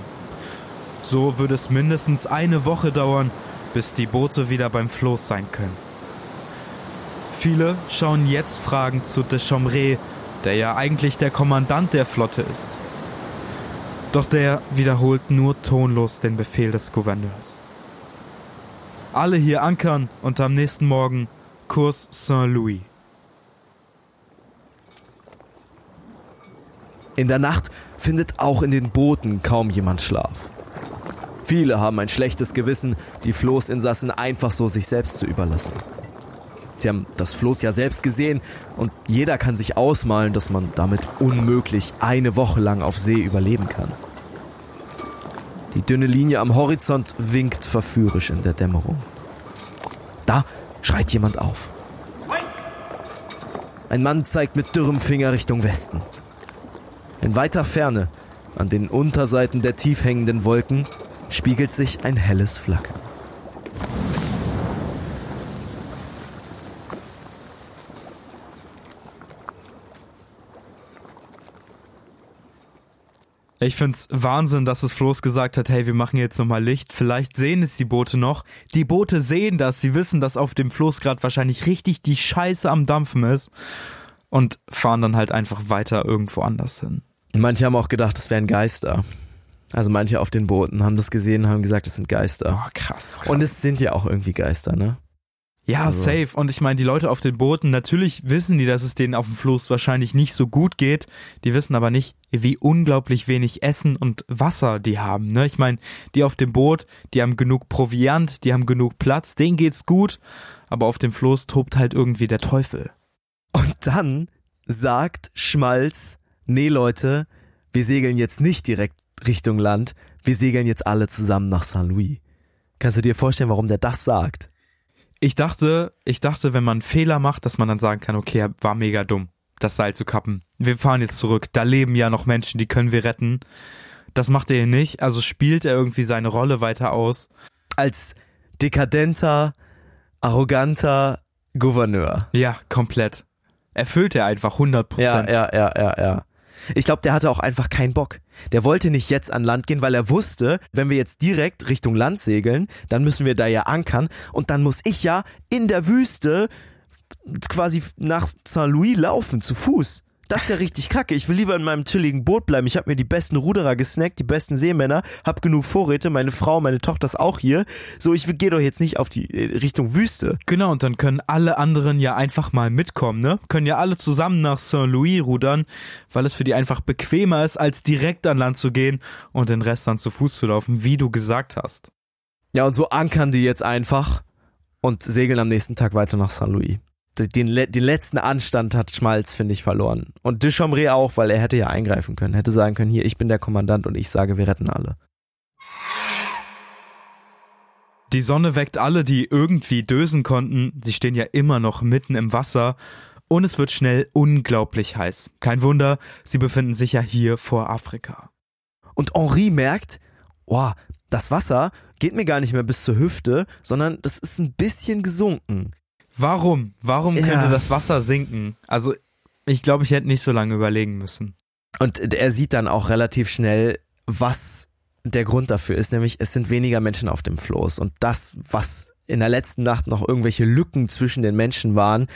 So würde es mindestens eine Woche dauern, bis die Boote wieder beim Floß sein können. Viele schauen jetzt fragend zu de Chambray, der ja eigentlich der Kommandant der Flotte ist. Doch der wiederholt nur tonlos den Befehl des Gouverneurs. Alle hier ankern und am nächsten Morgen Kurs Saint-Louis. In der Nacht findet auch in den Booten kaum jemand Schlaf. Viele haben ein schlechtes Gewissen, die Floßinsassen einfach so sich selbst zu überlassen. Sie haben das Floß ja selbst gesehen und jeder kann sich ausmalen, dass man damit unmöglich eine Woche lang auf See überleben kann. Die dünne Linie am Horizont winkt verführerisch in der Dämmerung. Da schreit jemand auf. Ein Mann zeigt mit dürrem Finger Richtung Westen. In weiter Ferne, an den Unterseiten der tief hängenden Wolken, spiegelt sich ein helles Flackern. Ich find's Wahnsinn, dass es Floß gesagt hat, hey, wir machen jetzt nochmal Licht. Vielleicht sehen es die Boote noch. Die Boote sehen das, sie wissen, dass auf dem Floß gerade wahrscheinlich richtig die Scheiße am Dampfen ist und fahren dann halt einfach weiter irgendwo anders hin. Manche haben auch gedacht, es wären Geister. Also manche auf den Booten haben das gesehen, haben gesagt, es sind Geister. Oh, krass, krass. Und es sind ja auch irgendwie Geister, ne? Ja, Also- safe. Und ich meine, die Leute auf den Booten, natürlich wissen die, dass es denen auf dem Floß wahrscheinlich nicht so gut geht. Die wissen aber nicht, wie unglaublich wenig Essen und Wasser die haben. Ne? Ich meine, die auf dem Boot, die haben genug Proviant, die haben genug Platz, denen geht's gut. Aber auf dem Floß tobt halt irgendwie der Teufel. Und dann sagt Schmalz, nee Leute, wir segeln jetzt nicht direkt Richtung Land, wir segeln jetzt alle zusammen nach St. Louis. Kannst du dir vorstellen, warum der das sagt? Ich dachte, ich dachte, wenn man einen Fehler macht, dass man dann sagen kann, okay, war mega dumm, das Seil zu kappen. Wir fahren jetzt zurück. Da leben ja noch Menschen, die können wir retten. Das macht er hier nicht. Also spielt er irgendwie seine Rolle weiter aus. Als dekadenter, arroganter Gouverneur. Ja, komplett. Erfüllt er einfach 100 Ja, Prozent. ja, ja, ja, ja. Ich glaube, der hatte auch einfach keinen Bock. Der wollte nicht jetzt an Land gehen, weil er wusste, wenn wir jetzt direkt Richtung Land segeln, dann müssen wir da ja ankern und dann muss ich ja in der Wüste quasi nach St. Louis laufen, zu Fuß. Das ist ja richtig kacke. Ich will lieber in meinem chilligen Boot bleiben. Ich habe mir die besten Ruderer gesnackt, die besten Seemänner, hab genug Vorräte, meine Frau, meine Tochter ist auch hier. So, ich gehe doch jetzt nicht auf die äh, Richtung Wüste. Genau, und dann können alle anderen ja einfach mal mitkommen, ne? Können ja alle zusammen nach St. Louis rudern, weil es für die einfach bequemer ist, als direkt an Land zu gehen und den Rest dann zu Fuß zu laufen, wie du gesagt hast. Ja, und so ankern die jetzt einfach und segeln am nächsten Tag weiter nach St. Louis. Den, den letzten Anstand hat Schmalz, finde ich, verloren. Und Duchambre auch, weil er hätte ja eingreifen können. Hätte sagen können, hier, ich bin der Kommandant und ich sage, wir retten alle. Die Sonne weckt alle, die irgendwie dösen konnten. Sie stehen ja immer noch mitten im Wasser. Und es wird schnell unglaublich heiß. Kein Wunder, sie befinden sich ja hier vor Afrika. Und Henri merkt, oh, das Wasser geht mir gar nicht mehr bis zur Hüfte, sondern das ist ein bisschen gesunken. Warum? Warum Ja. könnte das Wasser sinken? Also, ich glaube, ich hätte nicht so lange überlegen müssen. Und er sieht dann auch relativ schnell, was der Grund dafür ist, nämlich es sind weniger Menschen auf dem Floß. Und das, was in der letzten Nacht noch irgendwelche Lücken zwischen den Menschen waren,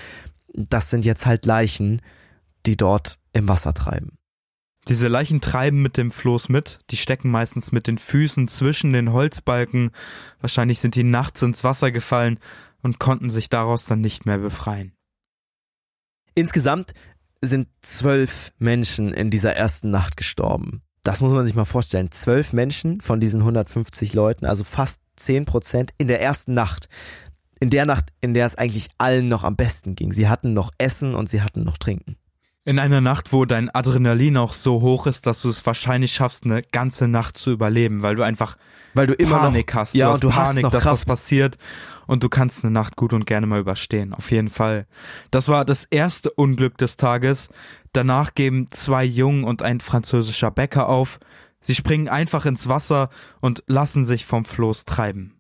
das sind jetzt halt Leichen, die dort im Wasser treiben. Diese Leichen treiben mit dem Floß mit, die stecken meistens mit den Füßen zwischen den Holzbalken, wahrscheinlich sind die nachts ins Wasser gefallen und konnten sich daraus dann nicht mehr befreien. Insgesamt sind zwölf Menschen in dieser ersten Nacht gestorben. Das muss man sich mal vorstellen. Zwölf Menschen von diesen 150 Leuten, also fast zehn Prozent in der ersten Nacht. In der Nacht, in der es eigentlich allen noch am besten ging. Sie hatten noch Essen und sie hatten noch Trinken. In einer Nacht, wo dein Adrenalin auch so hoch ist, dass du es wahrscheinlich schaffst, eine ganze Nacht zu überleben, weil du einfach Weil du immer Panik noch, hast. ja, du hast du hast Panik, noch dass was passiert und du kannst eine Nacht gut und gerne mal überstehen. Auf jeden Fall. Das war das erste Unglück des Tages. Danach geben zwei Jungen und ein französischer Bäcker auf. Sie springen einfach ins Wasser und lassen sich vom Floß treiben.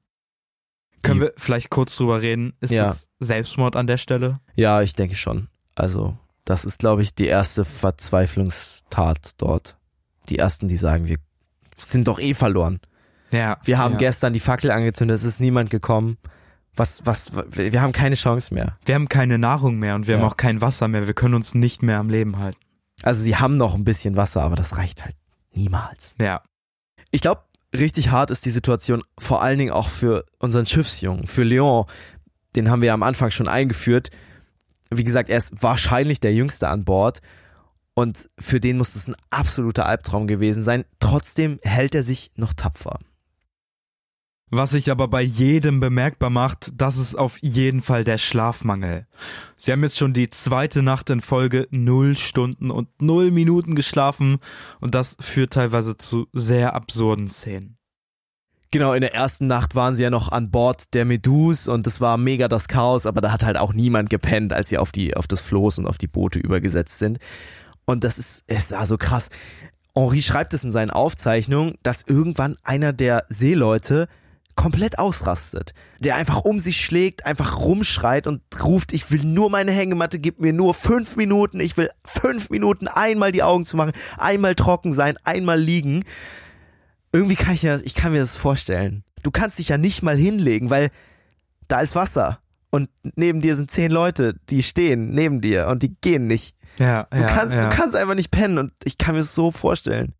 Können wir vielleicht kurz drüber reden? Ist Ja. es Selbstmord an der Stelle? Ja, ich denke schon. Also, das ist, glaube ich, die erste Verzweiflungstat dort. Die ersten, die sagen, wir sind doch eh verloren. Ja. Wir haben ja. gestern die Fackel angezündet, es ist niemand gekommen. Was, was, wir haben keine Chance mehr. Wir haben keine Nahrung mehr und wir Ja. haben auch kein Wasser mehr. Wir können uns nicht mehr am Leben halten. Also sie haben noch ein bisschen Wasser, aber das reicht halt Niemals. Ja. Ich glaube, richtig hart ist die Situation vor allen Dingen auch für unseren Schiffsjungen, für Leon. Den haben wir am Anfang schon eingeführt. Wie gesagt, er ist wahrscheinlich der Jüngste an Bord. Und für den muss es ein absoluter Albtraum gewesen sein. Trotzdem hält er sich noch tapfer. Was sich aber bei jedem bemerkbar macht, das ist auf jeden Fall der Schlafmangel. Sie haben jetzt schon die zweite Nacht in Folge null Stunden und null Minuten geschlafen und das führt teilweise zu sehr absurden Szenen. Genau, in der ersten Nacht waren sie ja noch an Bord der Meduse und es war mega das Chaos, aber da hat halt auch niemand gepennt, als sie auf die, auf das Floß und auf die Boote übergesetzt sind. Und das ist, es war so krass. Henri schreibt es in seinen Aufzeichnungen, dass irgendwann einer der Seeleute komplett ausrastet, der einfach um sich schlägt, einfach rumschreit und ruft, ich will nur meine Hängematte, gib mir nur fünf Minuten, ich will fünf Minuten einmal die Augen zu machen, einmal trocken sein, einmal liegen. Irgendwie kann ich mir das, ich kann mir das vorstellen. Du kannst dich ja nicht mal hinlegen, weil da ist Wasser und neben dir sind zehn Leute, die stehen neben dir und die gehen nicht. Ja, Du, ja, kannst, ja. du kannst einfach nicht pennen und ich kann mir das so vorstellen.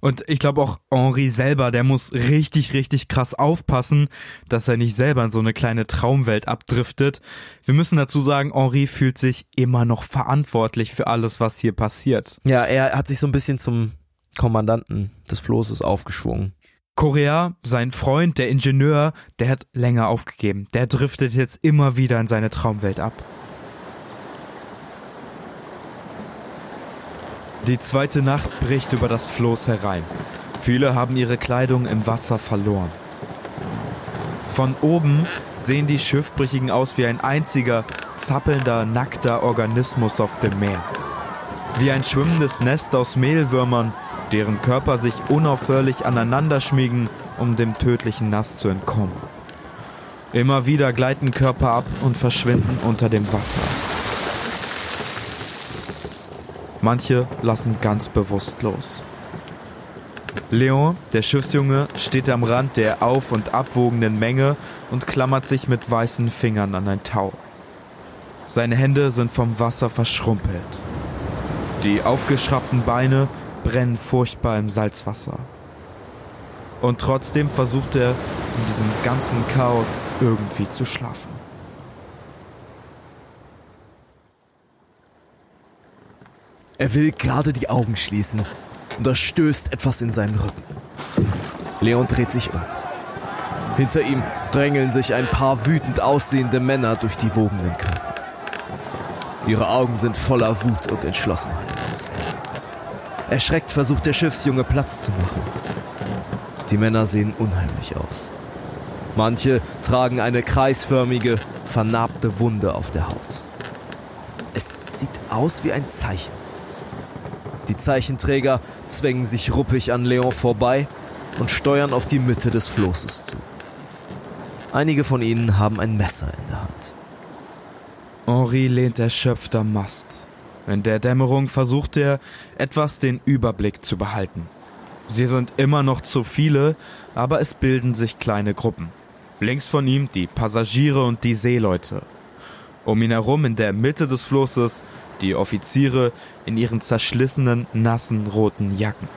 Und ich glaube auch Henri selber, der muss richtig, richtig krass aufpassen, dass er nicht selber in so eine kleine Traumwelt abdriftet. Wir müssen dazu sagen, Henri fühlt sich immer noch verantwortlich für alles, was hier passiert. Ja, er hat sich so ein bisschen zum Kommandanten des Flosses aufgeschwungen. Korea, sein Freund, der Ingenieur, der hat länger aufgegeben. Der driftet jetzt immer wieder in seine Traumwelt ab. Die zweite Nacht bricht über das Floß herein. Viele haben ihre Kleidung im Wasser verloren. Von oben sehen die Schiffbrüchigen aus wie ein einziger, zappelnder, nackter Organismus auf dem Meer. Wie ein schwimmendes Nest aus Mehlwürmern, deren Körper sich unaufhörlich aneinander schmiegen, um dem tödlichen Nass zu entkommen. Immer wieder gleiten Körper ab und verschwinden unter dem Wasser. Manche lassen ganz bewusst los. Leon, der Schiffsjunge, steht am Rand der auf- und abwogenden Menge und klammert sich mit weißen Fingern an ein Tau. Seine Hände sind vom Wasser verschrumpelt. Die aufgeschraubten Beine brennen furchtbar im Salzwasser. Und trotzdem versucht er, in diesem ganzen Chaos irgendwie zu schlafen. Er will gerade die Augen schließen und da stößt etwas in seinen Rücken. Leon dreht sich um. Hinter ihm drängeln sich ein paar wütend aussehende Männer durch die wogenden Körper. Ihre Augen sind voller Wut und Entschlossenheit. Erschreckt versucht der Schiffsjunge Platz zu machen. Die Männer sehen unheimlich aus. Manche tragen eine kreisförmige, vernarbte Wunde auf der Haut. Es sieht aus wie ein Zeichen. Die Zeichenträger zwängen sich ruppig an Leon vorbei und steuern auf die Mitte des Flosses zu. Einige von ihnen haben ein Messer in der Hand. Henri lehnt erschöpft am Mast. In der Dämmerung versucht er, etwas den Überblick zu behalten. Sie sind immer noch zu viele, aber es bilden sich kleine Gruppen. Links von ihm die Passagiere und die Seeleute. Um ihn herum in der Mitte des Flusses die Offiziere in ihren zerschlissenen, nassen, roten Jacken.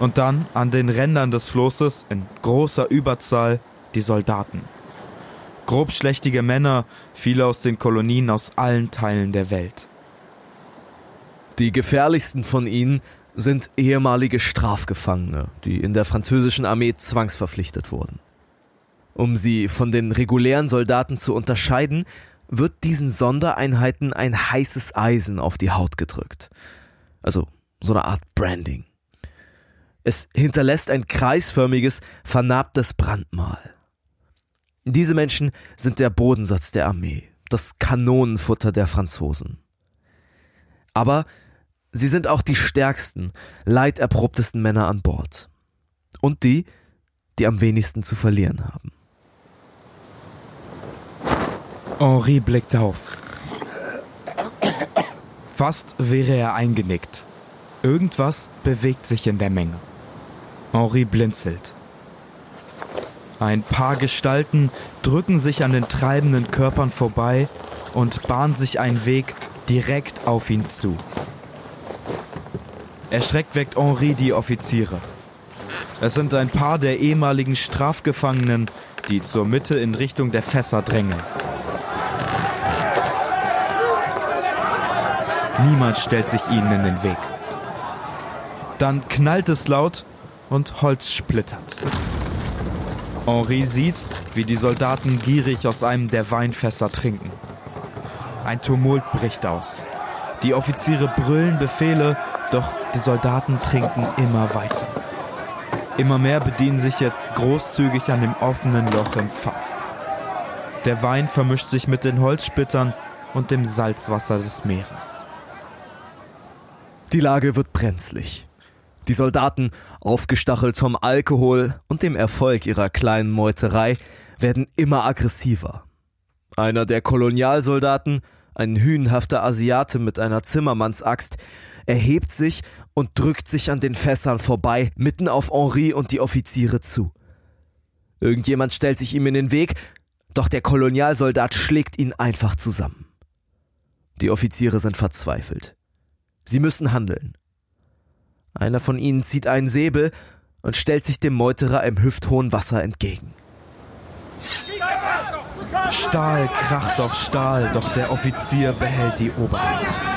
Und dann an den Rändern des Flusses in großer Überzahl die Soldaten. Grobschlächtige Männer, viele aus den Kolonien aus allen Teilen der Welt. Die gefährlichsten von ihnen sind ehemalige Strafgefangene, die in der französischen Armee zwangsverpflichtet wurden. Um sie von den regulären Soldaten zu unterscheiden, wird diesen Sondereinheiten ein heißes Eisen auf die Haut gedrückt. Also so eine Art Branding. Es hinterlässt ein kreisförmiges, vernarbtes Brandmal. Diese Menschen sind der Bodensatz der Armee, das Kanonenfutter der Franzosen. Aber sie sind auch die stärksten, leiderprobtesten Männer an Bord. Und die, die am wenigsten zu verlieren haben. Henri blickt auf. Fast wäre er eingenickt. Irgendwas bewegt sich in der Menge. Henri blinzelt. Ein paar Gestalten drücken sich an den treibenden Körpern vorbei und bahnen sich einen Weg direkt auf ihn zu. Erschreckt weckt Henri die Offiziere. Es sind ein paar der ehemaligen Strafgefangenen, die zur Mitte in Richtung der Fässer drängen. Niemand stellt sich ihnen in den Weg. Dann knallt es laut und Holz splittert. Henri sieht, wie die Soldaten gierig aus einem der Weinfässer trinken. Ein Tumult bricht aus. Die Offiziere brüllen Befehle, doch die Soldaten trinken immer weiter. Immer mehr bedienen sich jetzt großzügig an dem offenen Loch im Fass. Der Wein vermischt sich mit den Holzsplittern und dem Salzwasser des Meeres. Die Lage wird brenzlig. Die Soldaten, aufgestachelt vom Alkohol und dem Erfolg ihrer kleinen Meuterei, werden immer aggressiver. Einer der Kolonialsoldaten, ein hünenhafter Asiate mit einer Zimmermannsaxt, erhebt sich und drückt sich an den Fässern vorbei, mitten auf Henri und die Offiziere zu. Irgendjemand stellt sich ihm in den Weg, doch der Kolonialsoldat schlägt ihn einfach zusammen. Die Offiziere sind verzweifelt. Sie müssen handeln. Einer von ihnen zieht einen Säbel und stellt sich dem Meuterer im hüfthohen Wasser entgegen. Stahl kracht auf Stahl, doch der Offizier behält die Oberhand.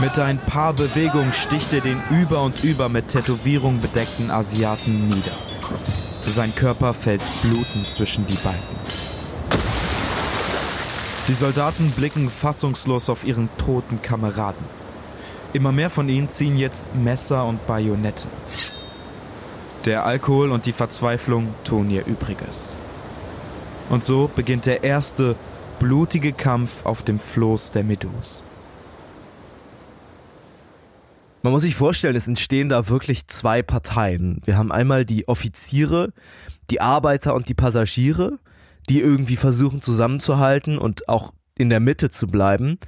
Mit ein paar Bewegungen sticht er den über und über mit Tätowierung bedeckten Asiaten nieder. Sein Körper fällt blutend zwischen die Balken. Die Soldaten blicken fassungslos auf ihren toten Kameraden. Immer mehr von ihnen ziehen jetzt Messer und Bajonette. Der Alkohol und die Verzweiflung tun ihr Übriges. Und so beginnt der erste blutige Kampf auf dem Floß der Medus. Man muss sich vorstellen, es entstehen da wirklich zwei Parteien. Wir haben einmal die Offiziere, die Arbeiter und die Passagiere, die irgendwie versuchen zusammenzuhalten und auch in der Mitte zu bleiben.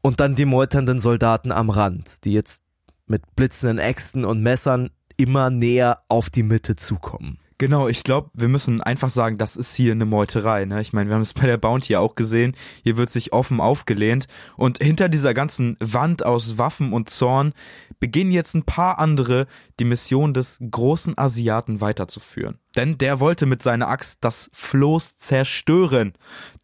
Und dann die meuternden Soldaten am Rand, die jetzt mit blitzenden Äxten und Messern immer näher auf die Mitte zukommen. Genau, ich glaube, wir müssen einfach sagen, das ist hier eine Meuterei. Ne? Ich meine, wir haben es bei der Bounty auch gesehen. Hier wird sich offen aufgelehnt. Und hinter dieser ganzen Wand aus Waffen und Zorn beginnen jetzt ein paar andere, die Mission des großen Asiaten weiterzuführen. Denn der wollte mit seiner Axt das Floß zerstören.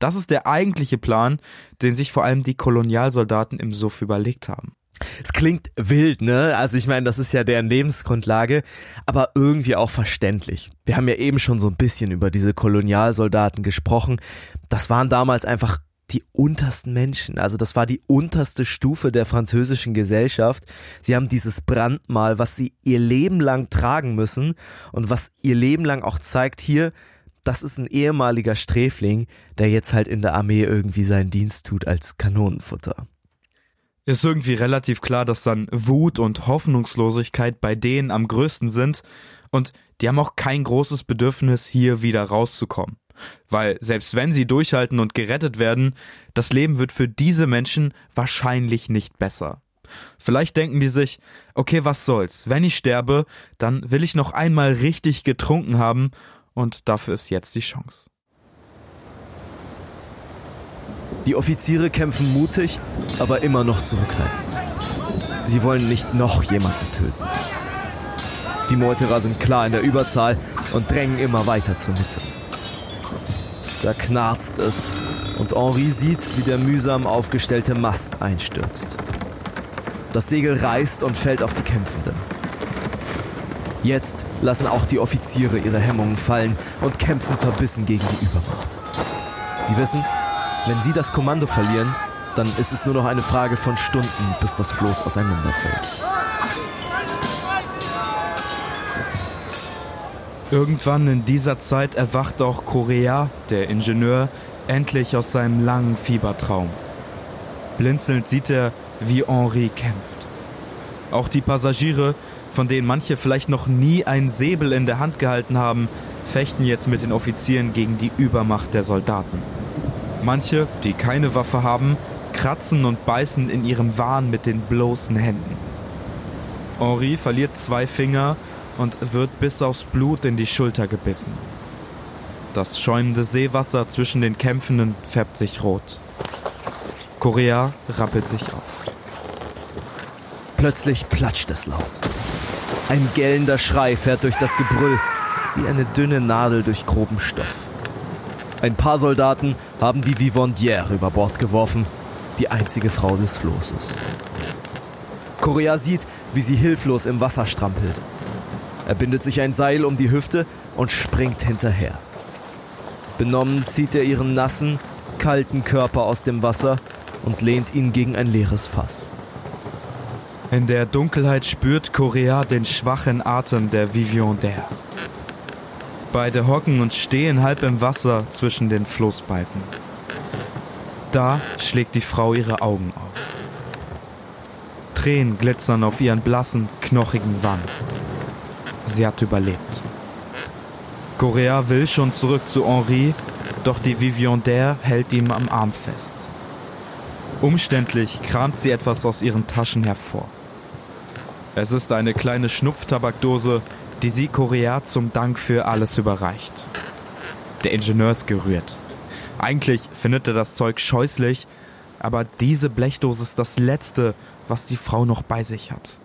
Das ist der eigentliche Plan, den sich vor allem die Kolonialsoldaten im Suff überlegt haben. Es klingt wild, ne? Also ich meine, das ist ja deren Lebensgrundlage, aber irgendwie auch verständlich. Wir haben ja eben schon so ein bisschen über diese Kolonialsoldaten gesprochen. Das waren damals einfach die untersten Menschen. Also das war die unterste Stufe der französischen Gesellschaft. Sie haben dieses Brandmal, was sie ihr Leben lang tragen müssen und was ihr Leben lang auch zeigt, hier, das ist ein ehemaliger Sträfling, der jetzt halt in der Armee irgendwie seinen Dienst tut als Kanonenfutter ist irgendwie relativ klar, dass dann Wut und Hoffnungslosigkeit bei denen am größten sind und die haben auch kein großes Bedürfnis, hier wieder rauszukommen. Weil selbst wenn sie durchhalten und gerettet werden, das Leben wird für diese Menschen wahrscheinlich nicht besser. Vielleicht denken die sich, okay, was soll's, wenn ich sterbe, dann will ich noch einmal richtig getrunken haben und dafür ist jetzt die Chance. Die Offiziere kämpfen mutig, aber immer noch zurückhaltend. Sie wollen nicht noch jemanden töten. Die Meuterer sind klar in der Überzahl und drängen immer weiter zur Mitte. Da knarzt es und Henri sieht, wie der mühsam aufgestellte Mast einstürzt. Das Segel reißt und fällt auf die Kämpfenden. Jetzt lassen auch die Offiziere ihre Hemmungen fallen und kämpfen verbissen gegen die Übermacht. Sie wissen, wenn sie das Kommando verlieren, dann ist es nur noch eine Frage von Stunden, bis das Floß auseinanderfällt. Irgendwann in dieser Zeit erwacht auch Korea, der Ingenieur, endlich aus seinem langen Fiebertraum. Blinzelnd sieht er, wie Henri kämpft. Auch die Passagiere, von denen manche vielleicht noch nie einen Säbel in der Hand gehalten haben, fechten jetzt mit den Offizieren gegen die Übermacht der Soldaten. Manche, die keine Waffe haben, kratzen und beißen in ihrem Wahn mit den bloßen Händen. Henri verliert zwei Finger und wird bis aufs Blut in die Schulter gebissen. Das schäumende Seewasser zwischen den Kämpfenden färbt sich rot. Korea rappelt sich auf. Plötzlich platscht es laut. Ein gellender Schrei fährt durch das Gebrüll, wie eine dünne Nadel durch groben Stoff. Ein paar Soldaten haben die Vivandière über Bord geworfen, die einzige Frau des Flosses. Korea sieht, wie sie hilflos im Wasser strampelt. Er bindet sich ein Seil um die Hüfte und springt hinterher. Benommen zieht er ihren nassen, kalten Körper aus dem Wasser und lehnt ihn gegen ein leeres Fass. In der Dunkelheit spürt Korea den schwachen Atem der Viviandaire. Beide hocken und stehen halb im Wasser zwischen den Floßbalken. Da schlägt die Frau ihre Augen auf. Tränen glitzern auf ihren blassen, knochigen Wangen. Sie hat überlebt. Korea will schon zurück zu Henri, doch die Viviandaire hält ihm am Arm fest. Umständlich kramt sie etwas aus ihren Taschen hervor. Es ist eine kleine Schnupftabakdose, die sie Korea zum Dank für alles überreicht. Der Ingenieur ist gerührt. Eigentlich findet er das Zeug scheußlich, aber diese Blechdose ist das Letzte, was die Frau noch bei sich hat.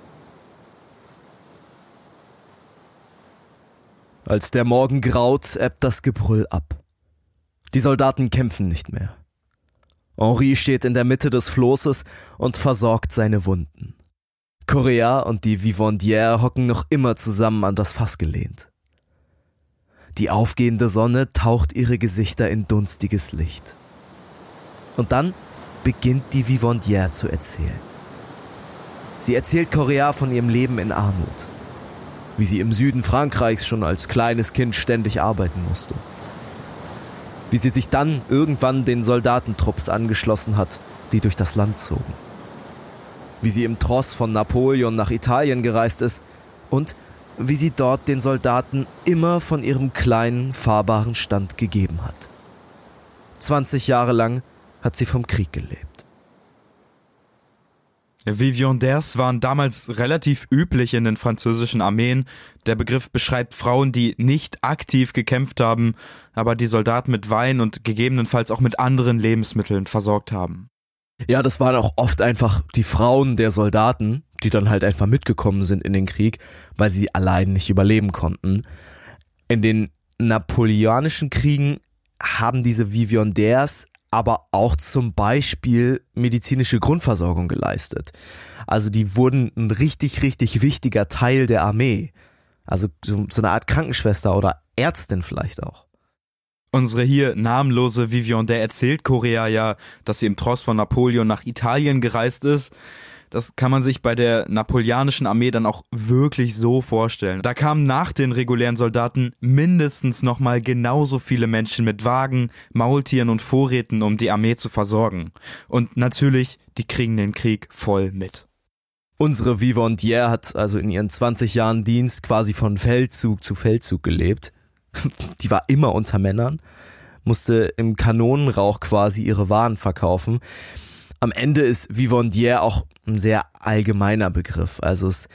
Als der Morgen graut, ebbt das Gebrüll ab. Die Soldaten kämpfen nicht mehr. Henri steht in der Mitte des Flosses und versorgt seine Wunden. Korea und die Vivandière hocken noch immer zusammen an das Fass gelehnt. Die aufgehende Sonne taucht ihre Gesichter in dunstiges Licht. Und dann beginnt die Vivandière zu erzählen. Sie erzählt Korea von ihrem Leben in Armut, wie sie im Süden Frankreichs schon als kleines Kind ständig arbeiten musste, wie sie sich dann irgendwann den Soldatentrupps angeschlossen hat, die durch das Land zogen wie sie im Tross von Napoleon nach Italien gereist ist und wie sie dort den Soldaten immer von ihrem kleinen, fahrbaren Stand gegeben hat. 20 Jahre lang hat sie vom Krieg gelebt. Viviandaires waren damals relativ üblich in den französischen Armeen. Der Begriff beschreibt Frauen, die nicht aktiv gekämpft haben, aber die Soldaten mit Wein und gegebenenfalls auch mit anderen Lebensmitteln versorgt haben. Ja, das waren auch oft einfach die Frauen der Soldaten, die dann halt einfach mitgekommen sind in den Krieg, weil sie allein nicht überleben konnten. In den napoleonischen Kriegen haben diese Viviandaires aber auch zum Beispiel medizinische Grundversorgung geleistet. Also die wurden ein richtig, richtig wichtiger Teil der Armee. Also so, so eine Art Krankenschwester oder Ärztin vielleicht auch. Unsere hier namenlose Vivian, der erzählt Korea ja, dass sie im Tross von Napoleon nach Italien gereist ist. Das kann man sich bei der napoleonischen Armee dann auch wirklich so vorstellen. Da kamen nach den regulären Soldaten mindestens nochmal genauso viele Menschen mit Wagen, Maultieren und Vorräten, um die Armee zu versorgen. Und natürlich, die kriegen den Krieg voll mit. Unsere Vivandière hat also in ihren 20 Jahren Dienst quasi von Feldzug zu Feldzug gelebt. die war immer unter Männern, musste im Kanonenrauch quasi ihre Waren verkaufen. Am Ende ist Vivandière auch ein sehr allgemeiner Begriff. Also es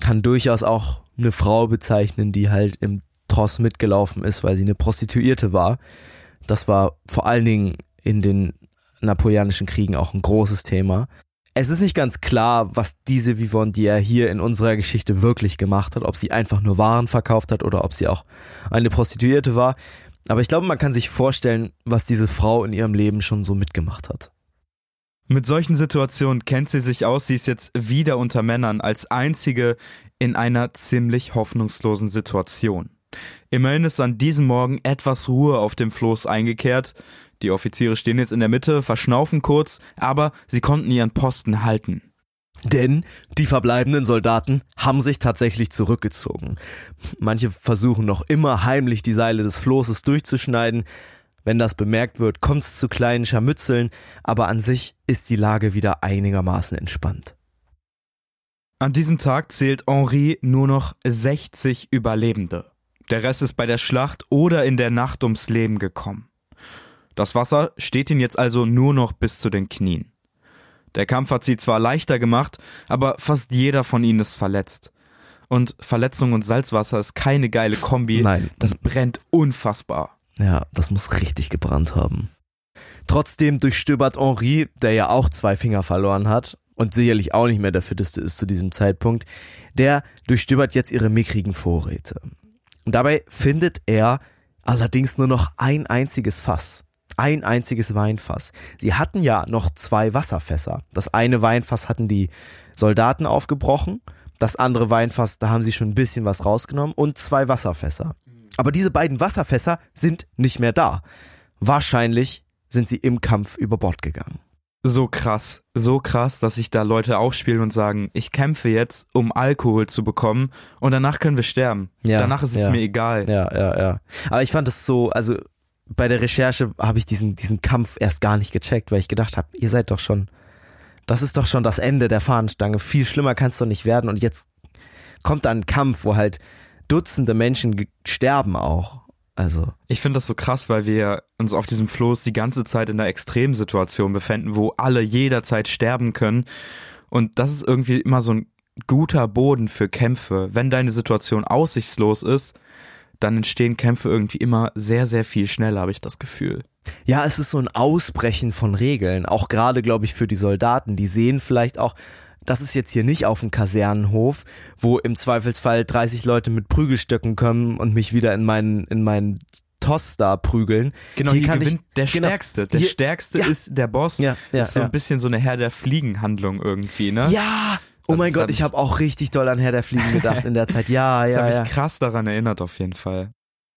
kann durchaus auch eine Frau bezeichnen, die halt im Tross mitgelaufen ist, weil sie eine Prostituierte war. Das war vor allen Dingen in den napoleonischen Kriegen auch ein großes Thema. Es ist nicht ganz klar, was diese Vivandière hier in unserer Geschichte wirklich gemacht hat, ob sie einfach nur Waren verkauft hat oder ob sie auch eine Prostituierte war. Aber ich glaube, man kann sich vorstellen, was diese Frau in ihrem Leben schon so mitgemacht hat. Mit solchen Situationen kennt sie sich aus, sie ist jetzt wieder unter Männern als einzige in einer ziemlich hoffnungslosen Situation. Immerhin ist an diesem Morgen etwas Ruhe auf dem Floß eingekehrt. Die Offiziere stehen jetzt in der Mitte, verschnaufen kurz, aber sie konnten ihren Posten halten. Denn die verbleibenden Soldaten haben sich tatsächlich zurückgezogen. Manche versuchen noch immer heimlich die Seile des Floßes durchzuschneiden. Wenn das bemerkt wird, kommt es zu kleinen Scharmützeln, aber an sich ist die Lage wieder einigermaßen entspannt. An diesem Tag zählt Henri nur noch 60 Überlebende. Der Rest ist bei der Schlacht oder in der Nacht ums Leben gekommen. Das Wasser steht ihm jetzt also nur noch bis zu den Knien. Der Kampf hat sie zwar leichter gemacht, aber fast jeder von ihnen ist verletzt. Und Verletzung und Salzwasser ist keine geile Kombi. Nein. Das brennt unfassbar. Ja, das muss richtig gebrannt haben. Trotzdem durchstöbert Henri, der ja auch zwei Finger verloren hat, und sicherlich auch nicht mehr der fitteste ist zu diesem Zeitpunkt, der durchstöbert jetzt ihre mickrigen Vorräte. Und dabei findet er allerdings nur noch ein einziges Fass. Ein einziges Weinfass. Sie hatten ja noch zwei Wasserfässer. Das eine Weinfass hatten die Soldaten aufgebrochen. Das andere Weinfass, da haben sie schon ein bisschen was rausgenommen und zwei Wasserfässer. Aber diese beiden Wasserfässer sind nicht mehr da. Wahrscheinlich sind sie im Kampf über Bord gegangen. So krass, so krass, dass sich da Leute aufspielen und sagen, ich kämpfe jetzt, um Alkohol zu bekommen und danach können wir sterben. Ja, danach ist es ja. mir egal. Ja, ja, ja. Aber ich fand es so, also bei der Recherche habe ich diesen, diesen Kampf erst gar nicht gecheckt, weil ich gedacht habe, ihr seid doch schon, das ist doch schon das Ende der Fahnenstange. Viel schlimmer kann es doch nicht werden. Und jetzt kommt da ein Kampf, wo halt Dutzende Menschen sterben auch. Also, Ich finde das so krass, weil wir uns auf diesem Floß die ganze Zeit in einer Extremsituation befinden, wo alle jederzeit sterben können. Und das ist irgendwie immer so ein guter Boden für Kämpfe. Wenn deine Situation aussichtslos ist, dann entstehen Kämpfe irgendwie immer sehr, sehr viel schneller, habe ich das Gefühl. ja, es ist so ein Ausbrechen von Regeln. Auch gerade, glaube ich, für die Soldaten. Die sehen vielleicht auch, das ist jetzt hier nicht auf dem Kasernenhof, wo im Zweifelsfall 30 Leute mit Prügelstöcken kommen und mich wieder in meinen, in meinen Toss da prügeln. Genau, hier, kann gewinnt ich, der genau, Stärkste. Der hier- Stärkste ja. ist der Boss. Ja, ja, ist so ein bisschen so eine Herr der Fliegen-Handlung irgendwie, ne? Ja! Oh Das mein Gott, ich habe auch richtig doll an Herr der Fliegen gedacht in der Zeit. Ja, Das ja, habe ja. ich krass daran erinnert auf jeden Fall.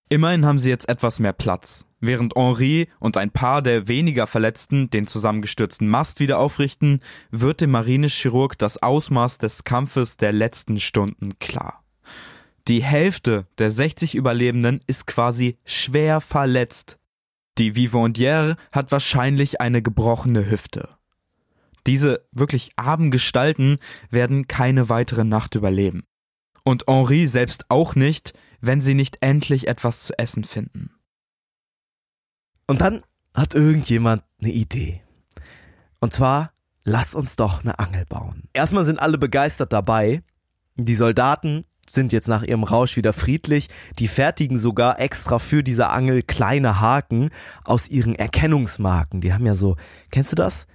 Immerhin haben sie jetzt etwas mehr Platz. Während Henri und ein paar der weniger Verletzten den zusammengestürzten Mast wieder aufrichten, wird dem Marinechirurg das Ausmaß des Kampfes der letzten Stunden klar. Die Hälfte der 60 Überlebenden ist quasi schwer verletzt. Die Vivandière hat wahrscheinlich eine gebrochene Hüfte. Diese wirklich armen Gestalten werden keine weitere Nacht überleben. Und Henri selbst auch nicht, wenn sie nicht endlich etwas zu essen finden. Und dann hat irgendjemand eine Idee. Und zwar, lass uns doch eine Angel bauen. Erstmal sind alle begeistert dabei. Die Soldaten sind jetzt nach ihrem Rausch wieder friedlich. Die fertigen sogar extra für diese Angel kleine Haken aus ihren Erkennungsmarken. Die haben ja so, kennst du das?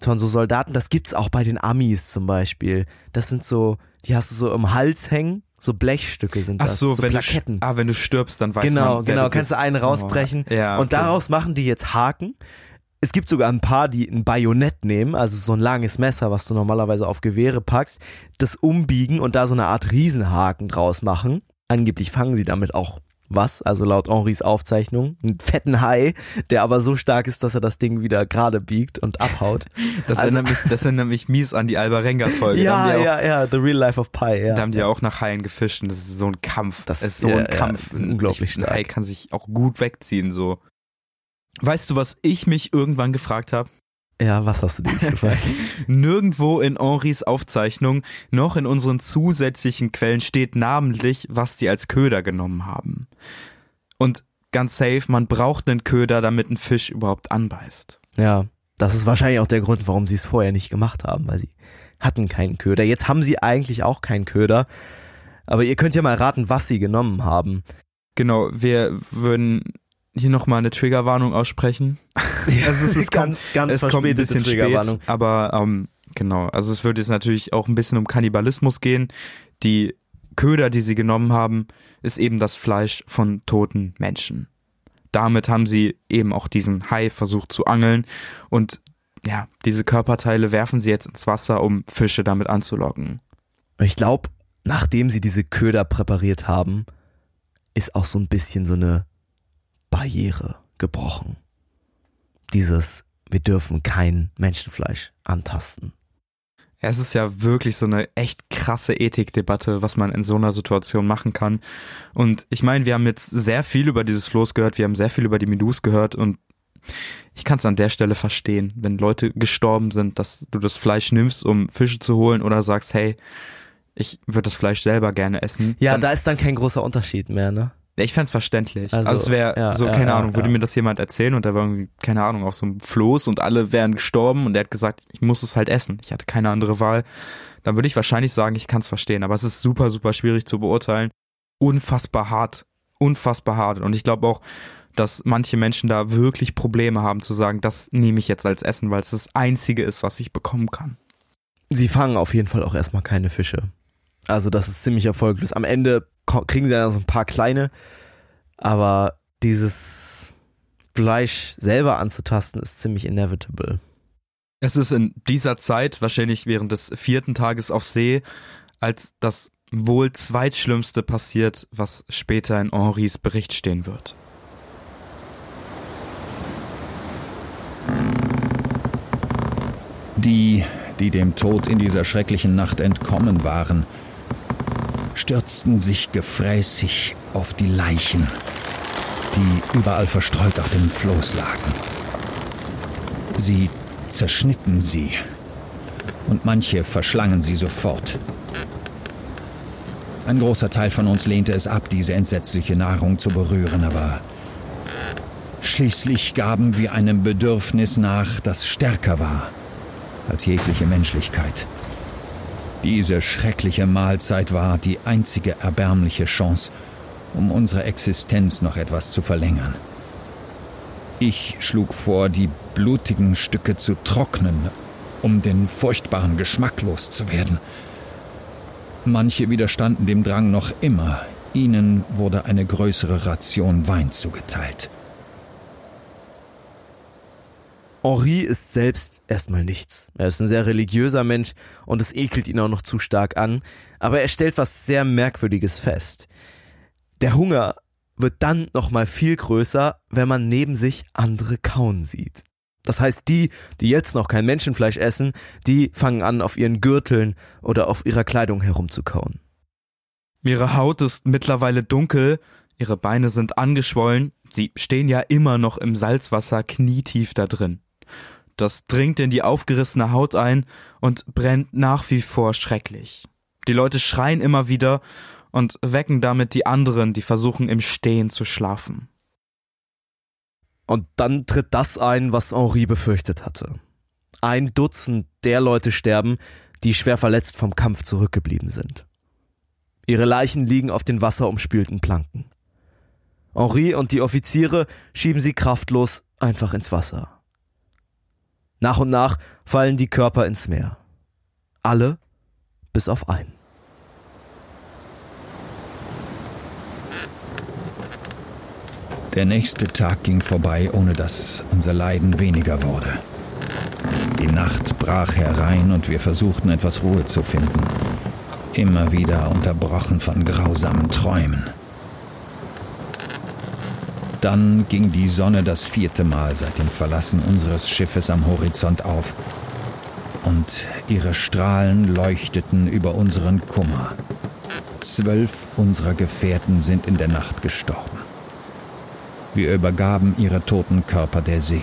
Von so Soldaten, das gibt's auch bei den Amis zum Beispiel. Das sind so, die hast du so im Hals hängen. So Blechstücke sind Ach das. so, wenn Plaketten. du, ah, wenn du stirbst, dann weiß Genau, man, genau, du kannst du einen rausbrechen. Oh, ja, Und okay. daraus machen die jetzt Haken. Es gibt sogar ein paar, die ein Bajonett nehmen, also so ein langes Messer, was du normalerweise auf Gewehre packst, das umbiegen und da so eine Art Riesenhaken draus machen. Angeblich fangen sie damit auch was, also laut Henris Aufzeichnung, einen fetten Hai, der aber so stark ist, dass er das Ding wieder gerade biegt und abhaut. Das, Also- erinnert mich, das erinnert mich mies an die Alba-Renga-Folge. ja, die auch, ja, ja, The Real Life of Pi, ja. Da haben die auch nach Haien gefischt und das ist so ein Kampf. Das ist so ja, ein ja, Kampf. ist unglaublich ich, Ein stark. Hai kann sich auch gut wegziehen, so. Weißt du, was ich mich irgendwann gefragt habe? Ja, was hast du dir gefragt? Nirgendwo in Henris Aufzeichnung, noch in unseren zusätzlichen Quellen steht namentlich, was die als Köder genommen haben. Und ganz safe, man braucht einen Köder, damit ein Fisch überhaupt anbeißt. Ja, das ist wahrscheinlich auch der Grund, warum sie es vorher nicht gemacht haben, weil sie hatten keinen Köder. Jetzt haben sie eigentlich auch keinen Köder. Aber ihr könnt ja mal raten, was sie genommen haben. Genau, wir würden hier nochmal eine Triggerwarnung aussprechen. Also es ist ganz, ganz es kommt ein bisschen Triggerwarnung. spät, aber ähm, genau, also es würde jetzt natürlich auch ein bisschen um Kannibalismus gehen. Die Köder, die sie genommen haben, ist eben das Fleisch von toten Menschen. Damit haben sie eben auch diesen Hai versucht zu angeln und ja, diese Körperteile werfen sie jetzt ins Wasser, um Fische damit anzulocken. Ich glaube, nachdem sie diese Köder präpariert haben, ist auch so ein bisschen so eine Barriere gebrochen. Dieses, wir dürfen kein Menschenfleisch antasten. Es ist ja wirklich so eine echt krasse Ethikdebatte, was man in so einer Situation machen kann. Und ich meine, wir haben jetzt sehr viel über dieses Floß gehört, wir haben sehr viel über die Medus gehört und ich kann es an der Stelle verstehen, wenn Leute gestorben sind, dass du das Fleisch nimmst, um Fische zu holen oder sagst, hey, ich würde das Fleisch selber gerne essen. Ja, da ist dann kein großer Unterschied mehr, ne? Ich fänd's verständlich. Also, Also, es wäre ja, so, keine ja, Ahnung, würde ja. mir das jemand erzählen und da war irgendwie, keine Ahnung, auf so einem Floß und alle wären gestorben und er hat gesagt, ich muss es halt essen. Ich hatte keine andere Wahl. Dann würde ich wahrscheinlich sagen, ich kann's verstehen. Aber es ist super, super schwierig zu beurteilen. Unfassbar hart. Unfassbar hart. Und ich glaube auch, dass manche Menschen da wirklich Probleme haben zu sagen, das nehme ich jetzt als Essen, weil es das Einzige ist, was ich bekommen kann. Sie fangen auf jeden Fall auch erstmal keine Fische. Also das ist ziemlich erfolglos. Am Ende kriegen sie ja so ein paar kleine, aber dieses Fleisch selber anzutasten ist ziemlich inevitable. Es ist in dieser Zeit, wahrscheinlich während des vierten Tages auf See, als das wohl zweitschlimmste passiert, was später in Henris Bericht stehen wird. Die, die dem Tod in dieser schrecklichen Nacht entkommen waren, stürzten sich gefräßig auf die Leichen, die überall verstreut auf dem Floß lagen. Sie zerschnitten sie und manche verschlangen sie sofort. Ein großer Teil von uns lehnte es ab, diese entsetzliche Nahrung zu berühren, aber schließlich gaben wir einem Bedürfnis nach, das stärker war als jegliche Menschlichkeit. Diese schreckliche Mahlzeit war die einzige erbärmliche Chance, um unsere Existenz noch etwas zu verlängern. Ich schlug vor, die blutigen Stücke zu trocknen, um den furchtbaren Geschmack loszuwerden. Manche widerstanden dem Drang noch immer. Ihnen wurde eine größere Ration Wein zugeteilt. Henri ist selbst erstmal nichts. Er ist ein sehr religiöser Mensch und es ekelt ihn auch noch zu stark an, aber er stellt was sehr Merkwürdiges fest. Der Hunger wird dann nochmal viel größer, wenn man neben sich andere kauen sieht. Das heißt, die, die jetzt noch kein Menschenfleisch essen, die fangen an, auf ihren Gürteln oder auf ihrer Kleidung herumzukauen. Ihre Haut ist mittlerweile dunkel, ihre Beine sind angeschwollen, sie stehen ja immer noch im Salzwasser knietief da drin. Das dringt in die aufgerissene Haut ein und brennt nach wie vor schrecklich. Die Leute schreien immer wieder und wecken damit die anderen, die versuchen im Stehen zu schlafen. Und dann tritt das ein, was Henri befürchtet hatte. Ein Dutzend der Leute sterben, die schwer verletzt vom Kampf zurückgeblieben sind. Ihre Leichen liegen auf den wasserumspülten Planken. Henri und die Offiziere schieben sie kraftlos einfach ins Wasser. Nach und nach fallen die Körper ins Meer. Alle bis auf einen. Der nächste Tag ging vorbei, ohne dass unser Leiden weniger wurde. Die Nacht brach herein und wir versuchten etwas Ruhe zu finden. Immer wieder unterbrochen von grausamen Träumen. Dann ging die Sonne das vierte Mal seit dem Verlassen unseres Schiffes am Horizont auf. Und ihre Strahlen leuchteten über unseren Kummer. Zwölf unserer Gefährten sind in der Nacht gestorben. Wir übergaben ihre toten Körper der See.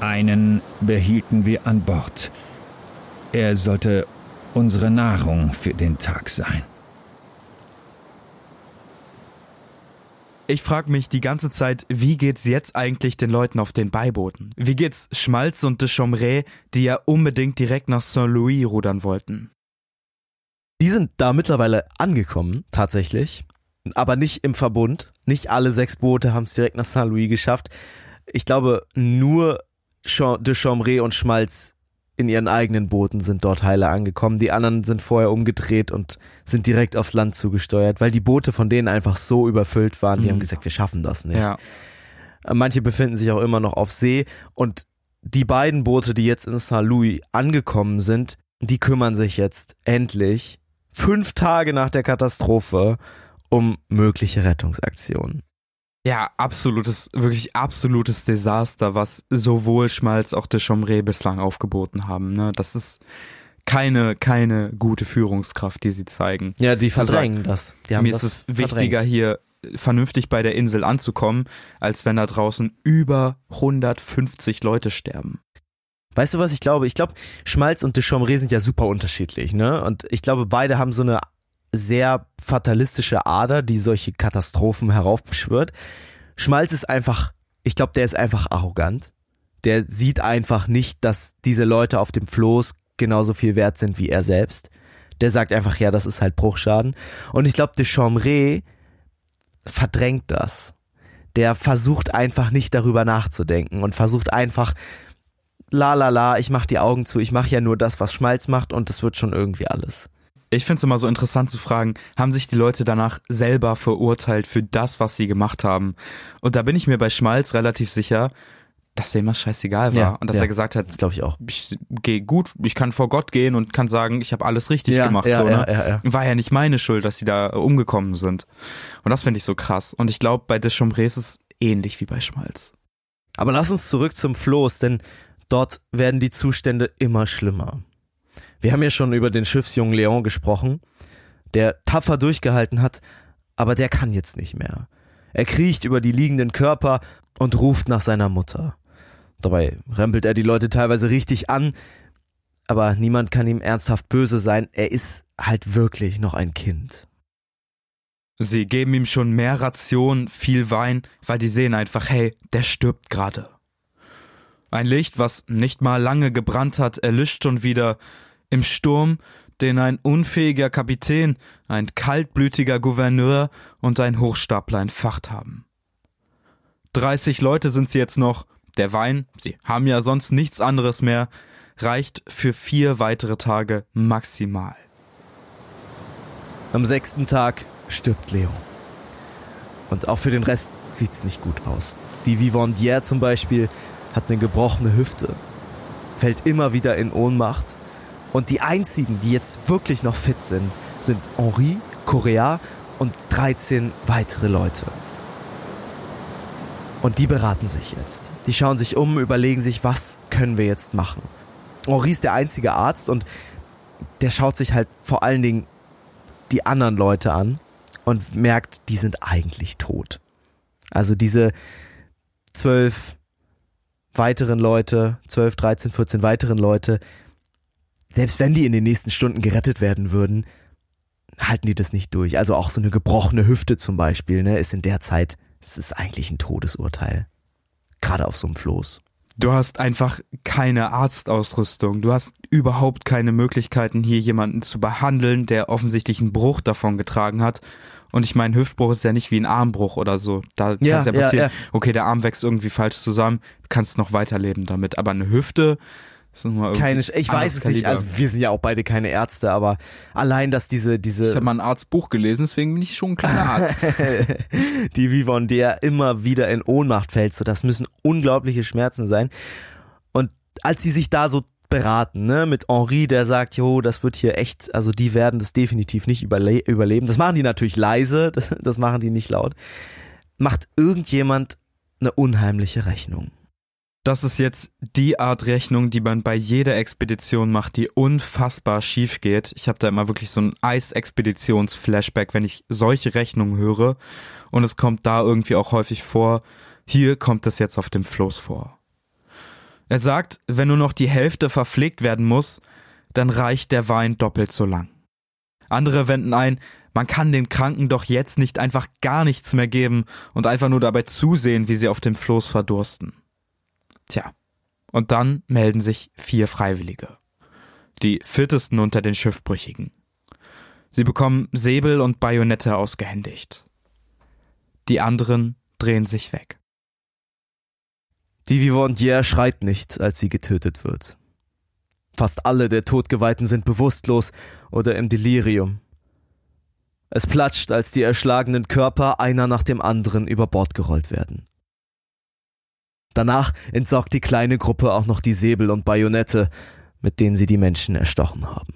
Einen behielten wir an Bord. Er sollte unsere Nahrung für den Tag sein. Ich frage mich die ganze Zeit, wie geht's jetzt eigentlich den Leuten auf den Beibooten? Wie geht's Schmalz und de Chomray, die ja unbedingt direkt nach Saint-Louis rudern wollten? Die sind da mittlerweile angekommen, tatsächlich. Aber nicht im Verbund. Nicht alle sechs Boote haben es direkt nach Saint-Louis geschafft. Ich glaube, nur de Chomray und Schmalz in ihren eigenen Booten sind dort heile angekommen. Die anderen sind vorher umgedreht und sind direkt aufs Land zugesteuert, weil die Boote von denen einfach so überfüllt waren. Die mhm. haben gesagt, wir schaffen das nicht. Ja. Manche befinden sich auch immer noch auf See und die beiden Boote, die jetzt in Saint Louis angekommen sind, die kümmern sich jetzt endlich fünf Tage nach der Katastrophe um mögliche Rettungsaktionen. Ja, absolutes, wirklich absolutes Desaster, was sowohl Schmalz auch de Chomré bislang aufgeboten haben. Ne? Das ist keine, keine gute Führungskraft, die sie zeigen. Ja, die verdrängen das. Die mir das ist es wichtiger, hier vernünftig bei der Insel anzukommen, als wenn da draußen über 150 Leute sterben. Weißt du, was ich glaube? Ich glaube, Schmalz und de Chomré sind ja super unterschiedlich, ne? Und ich glaube, beide haben so eine sehr fatalistische Ader, die solche Katastrophen heraufbeschwört. Schmalz ist einfach, ich glaube, der ist einfach arrogant. Der sieht einfach nicht, dass diese Leute auf dem Floß genauso viel wert sind wie er selbst. Der sagt einfach, ja, das ist halt Bruchschaden. Und ich glaube, de Chomré verdrängt das. Der versucht einfach nicht darüber nachzudenken und versucht einfach la la la, ich mach die Augen zu, ich mache ja nur das, was Schmalz macht und das wird schon irgendwie alles. Ich finde es immer so interessant zu fragen, haben sich die Leute danach selber verurteilt für das, was sie gemacht haben? Und da bin ich mir bei Schmalz relativ sicher, dass dem was scheißegal war Ja, und dass ja. er gesagt hat, Das glaube ich auch. ich gehe gut, ich kann vor Gott gehen und kann sagen, ich habe alles richtig Ja, gemacht. ja, so, ne? ja, ja, ja. War ja nicht meine Schuld, dass sie da umgekommen sind. Und das finde ich so krass. Und ich glaube, bei Deschamps ist es ähnlich wie bei Schmalz. Aber lass uns zurück zum Floß, denn dort werden die Zustände immer schlimmer. Wir haben ja schon über den Schiffsjungen Leon gesprochen, der tapfer durchgehalten hat, aber der kann jetzt nicht mehr. Er kriecht über die liegenden Körper und ruft nach seiner Mutter. Dabei rempelt er die Leute teilweise richtig an, aber niemand kann ihm ernsthaft böse sein. Er ist halt wirklich noch ein Kind. Sie geben ihm schon mehr Ration, viel Wein, weil die sehen einfach, hey, der stirbt gerade. Ein Licht, was nicht mal lange gebrannt hat, erlischt schon wieder im Sturm, den ein unfähiger Kapitän, ein kaltblütiger Gouverneur und ein Hochstapler entfacht haben. 30 Leute sind sie jetzt noch. Der Wein, sie haben ja sonst nichts anderes mehr, reicht für vier weitere Tage maximal. Am sechsten Tag stirbt Leo. Und auch für den Rest sieht's nicht gut aus. Die Vivandière zum Beispiel hat eine gebrochene Hüfte, fällt immer wieder in Ohnmacht. Und die einzigen, die jetzt wirklich noch fit sind, sind Henri, Correa und 13 weitere Leute. Und die beraten sich jetzt. Die schauen sich um, überlegen sich, was können wir jetzt machen. Henri ist der einzige Arzt und der schaut sich halt vor allen Dingen die anderen Leute an und merkt, die sind eigentlich tot. Also diese zwölf weiteren Leute, zwölf, 13, 14 weiteren Leute, selbst wenn die in den nächsten Stunden gerettet werden würden, halten die das nicht durch. Also auch so eine gebrochene Hüfte zum Beispiel, ne, ist in der Zeit, es ist eigentlich ein Todesurteil. Gerade auf so einem Floß. Du hast einfach keine Arztausrüstung. Du hast überhaupt keine Möglichkeiten, hier jemanden zu behandeln, der offensichtlich einen Bruch davon getragen hat. Und ich meine, Hüftbruch ist ja nicht wie ein Armbruch oder so. Da Ja, kann es ja ja, passieren, ja. okay, der Arm wächst irgendwie falsch zusammen, du kannst noch weiterleben damit. Aber eine Hüfte Keine, ich weiß es nicht, Kaliber. also wir sind ja auch beide keine Ärzte, aber allein, dass diese, diese ich habe mal ein Arztbuch gelesen, deswegen bin ich schon ein kleiner Arzt. die Vivon, der immer wieder in Ohnmacht fällt. So, das müssen unglaubliche Schmerzen sein. Und als sie sich da so beraten, ne, mit Henri, der sagt, jo, das wird hier echt, also die werden das definitiv nicht überle überleben. Das machen die natürlich leise, das, das machen die nicht laut. Macht irgendjemand eine unheimliche Rechnung. Das ist jetzt die Art Rechnung, die man bei jeder Expedition macht, die unfassbar schief geht. Ich habe da immer wirklich so ein Eisexpeditions-Flashback, wenn ich solche Rechnungen höre. Und es kommt da irgendwie auch häufig vor. Hier kommt es jetzt auf dem Floß vor. Er sagt, wenn nur noch die Hälfte verpflegt werden muss, dann reicht der Wein doppelt so lang. Andere wenden ein, man kann den Kranken doch jetzt nicht einfach gar nichts mehr geben und einfach nur dabei zusehen, wie sie auf dem Floß verdursten. Tja, und dann melden sich vier Freiwillige. Die fittesten unter den Schiffbrüchigen. Sie bekommen Säbel und Bajonette ausgehändigt. Die anderen drehen sich weg. Die Vivandière schreit nicht, als sie getötet wird. Fast alle der Todgeweihten sind bewusstlos oder im Delirium. Es platscht, als die erschlagenen Körper einer nach dem anderen über Bord gerollt werden. Danach entsorgt die kleine Gruppe auch noch die Säbel und Bajonette, mit denen sie die Menschen erstochen haben.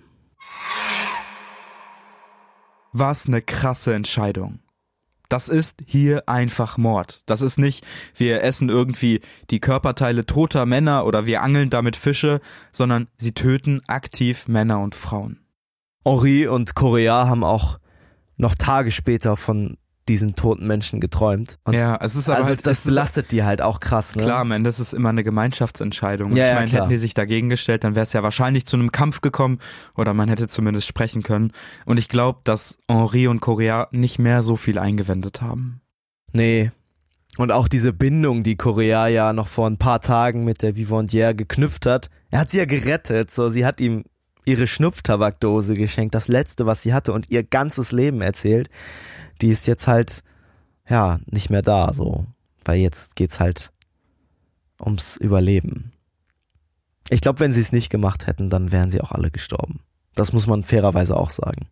Was eine krasse Entscheidung. Das ist hier einfach Mord. Das ist nicht, wir essen irgendwie die Körperteile toter Männer oder wir angeln damit Fische, sondern sie töten aktiv Männer und Frauen. Henri und Correa haben auch noch Tage später von diesen toten Menschen geträumt. Und ja, es ist aber also halt, das belastet die halt auch krass, ne? Klar, am Ende ist immer eine Gemeinschaftsentscheidung. Ja, ich ja, meine, klar. hätten die sich dagegen gestellt, dann wäre es ja wahrscheinlich zu einem Kampf gekommen oder man hätte zumindest sprechen können. Und ich glaube, dass Henri und Correa nicht mehr so viel eingewendet haben. Nee. Und auch diese Bindung, die Correa ja noch vor ein paar Tagen mit der Vivandière geknüpft hat. Er hat sie ja gerettet, so sie hat ihm ihre Schnupftabakdose geschenkt, das letzte, was sie hatte und ihr ganzes Leben erzählt. Die ist jetzt halt ja, nicht mehr da so, weil jetzt geht's halt ums Überleben. Ich glaube, wenn sie es nicht gemacht hätten, dann wären sie auch alle gestorben. Das muss man fairerweise auch sagen.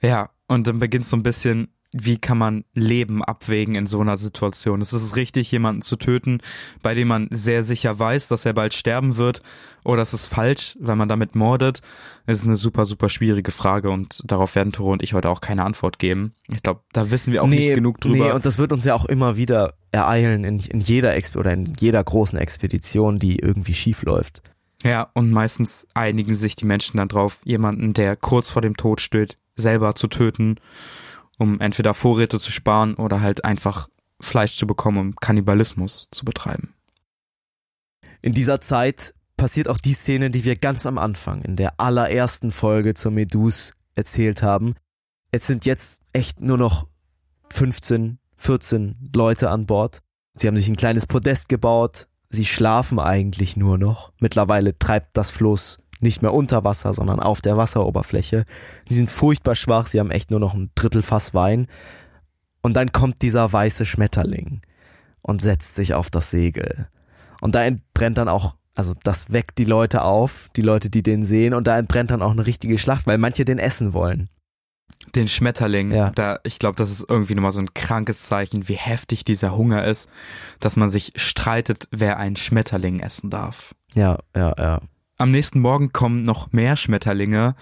Ja, und dann beginnt so ein bisschen, wie kann man Leben abwägen in so einer Situation? Ist es richtig, jemanden zu töten, bei dem man sehr sicher weiß, dass er bald sterben wird? Oder ist es falsch, weil man damit mordet? Es ist eine super, super schwierige Frage und darauf werden Tore und ich heute auch keine Antwort geben. Ich glaube, da wissen wir auch nee, nicht genug drüber. Nee, und das wird uns ja auch immer wieder ereilen in, in jeder Exp oder in jeder großen Expedition, die irgendwie schief läuft. Ja, und meistens einigen sich die Menschen dann drauf, jemanden, der kurz vor dem Tod steht, selber zu töten um entweder Vorräte zu sparen oder halt einfach Fleisch zu bekommen, um Kannibalismus zu betreiben. In dieser Zeit passiert auch die Szene, die wir ganz am Anfang in der allerersten Folge zur Medus erzählt haben. Es sind jetzt echt nur noch 15, 14 Leute an Bord. Sie haben sich ein kleines Podest gebaut. Sie schlafen eigentlich nur noch. Mittlerweile treibt das Floß nicht mehr unter Wasser, sondern auf der Wasseroberfläche. Sie sind furchtbar schwach, sie haben echt nur noch ein Drittel Fass Wein. Und dann kommt dieser weiße Schmetterling und setzt sich auf das Segel. Und da entbrennt dann auch, also das weckt die Leute auf, die Leute, die den sehen, und da entbrennt dann auch eine richtige Schlacht, weil manche den essen wollen. Den Schmetterling, ja. da, ich glaube, das ist irgendwie nochmal so ein krankes Zeichen, wie heftig dieser Hunger ist, dass man sich streitet, wer einen Schmetterling essen darf. Ja, ja, ja. Am nächsten Morgen kommen noch mehr Schmetterlinge.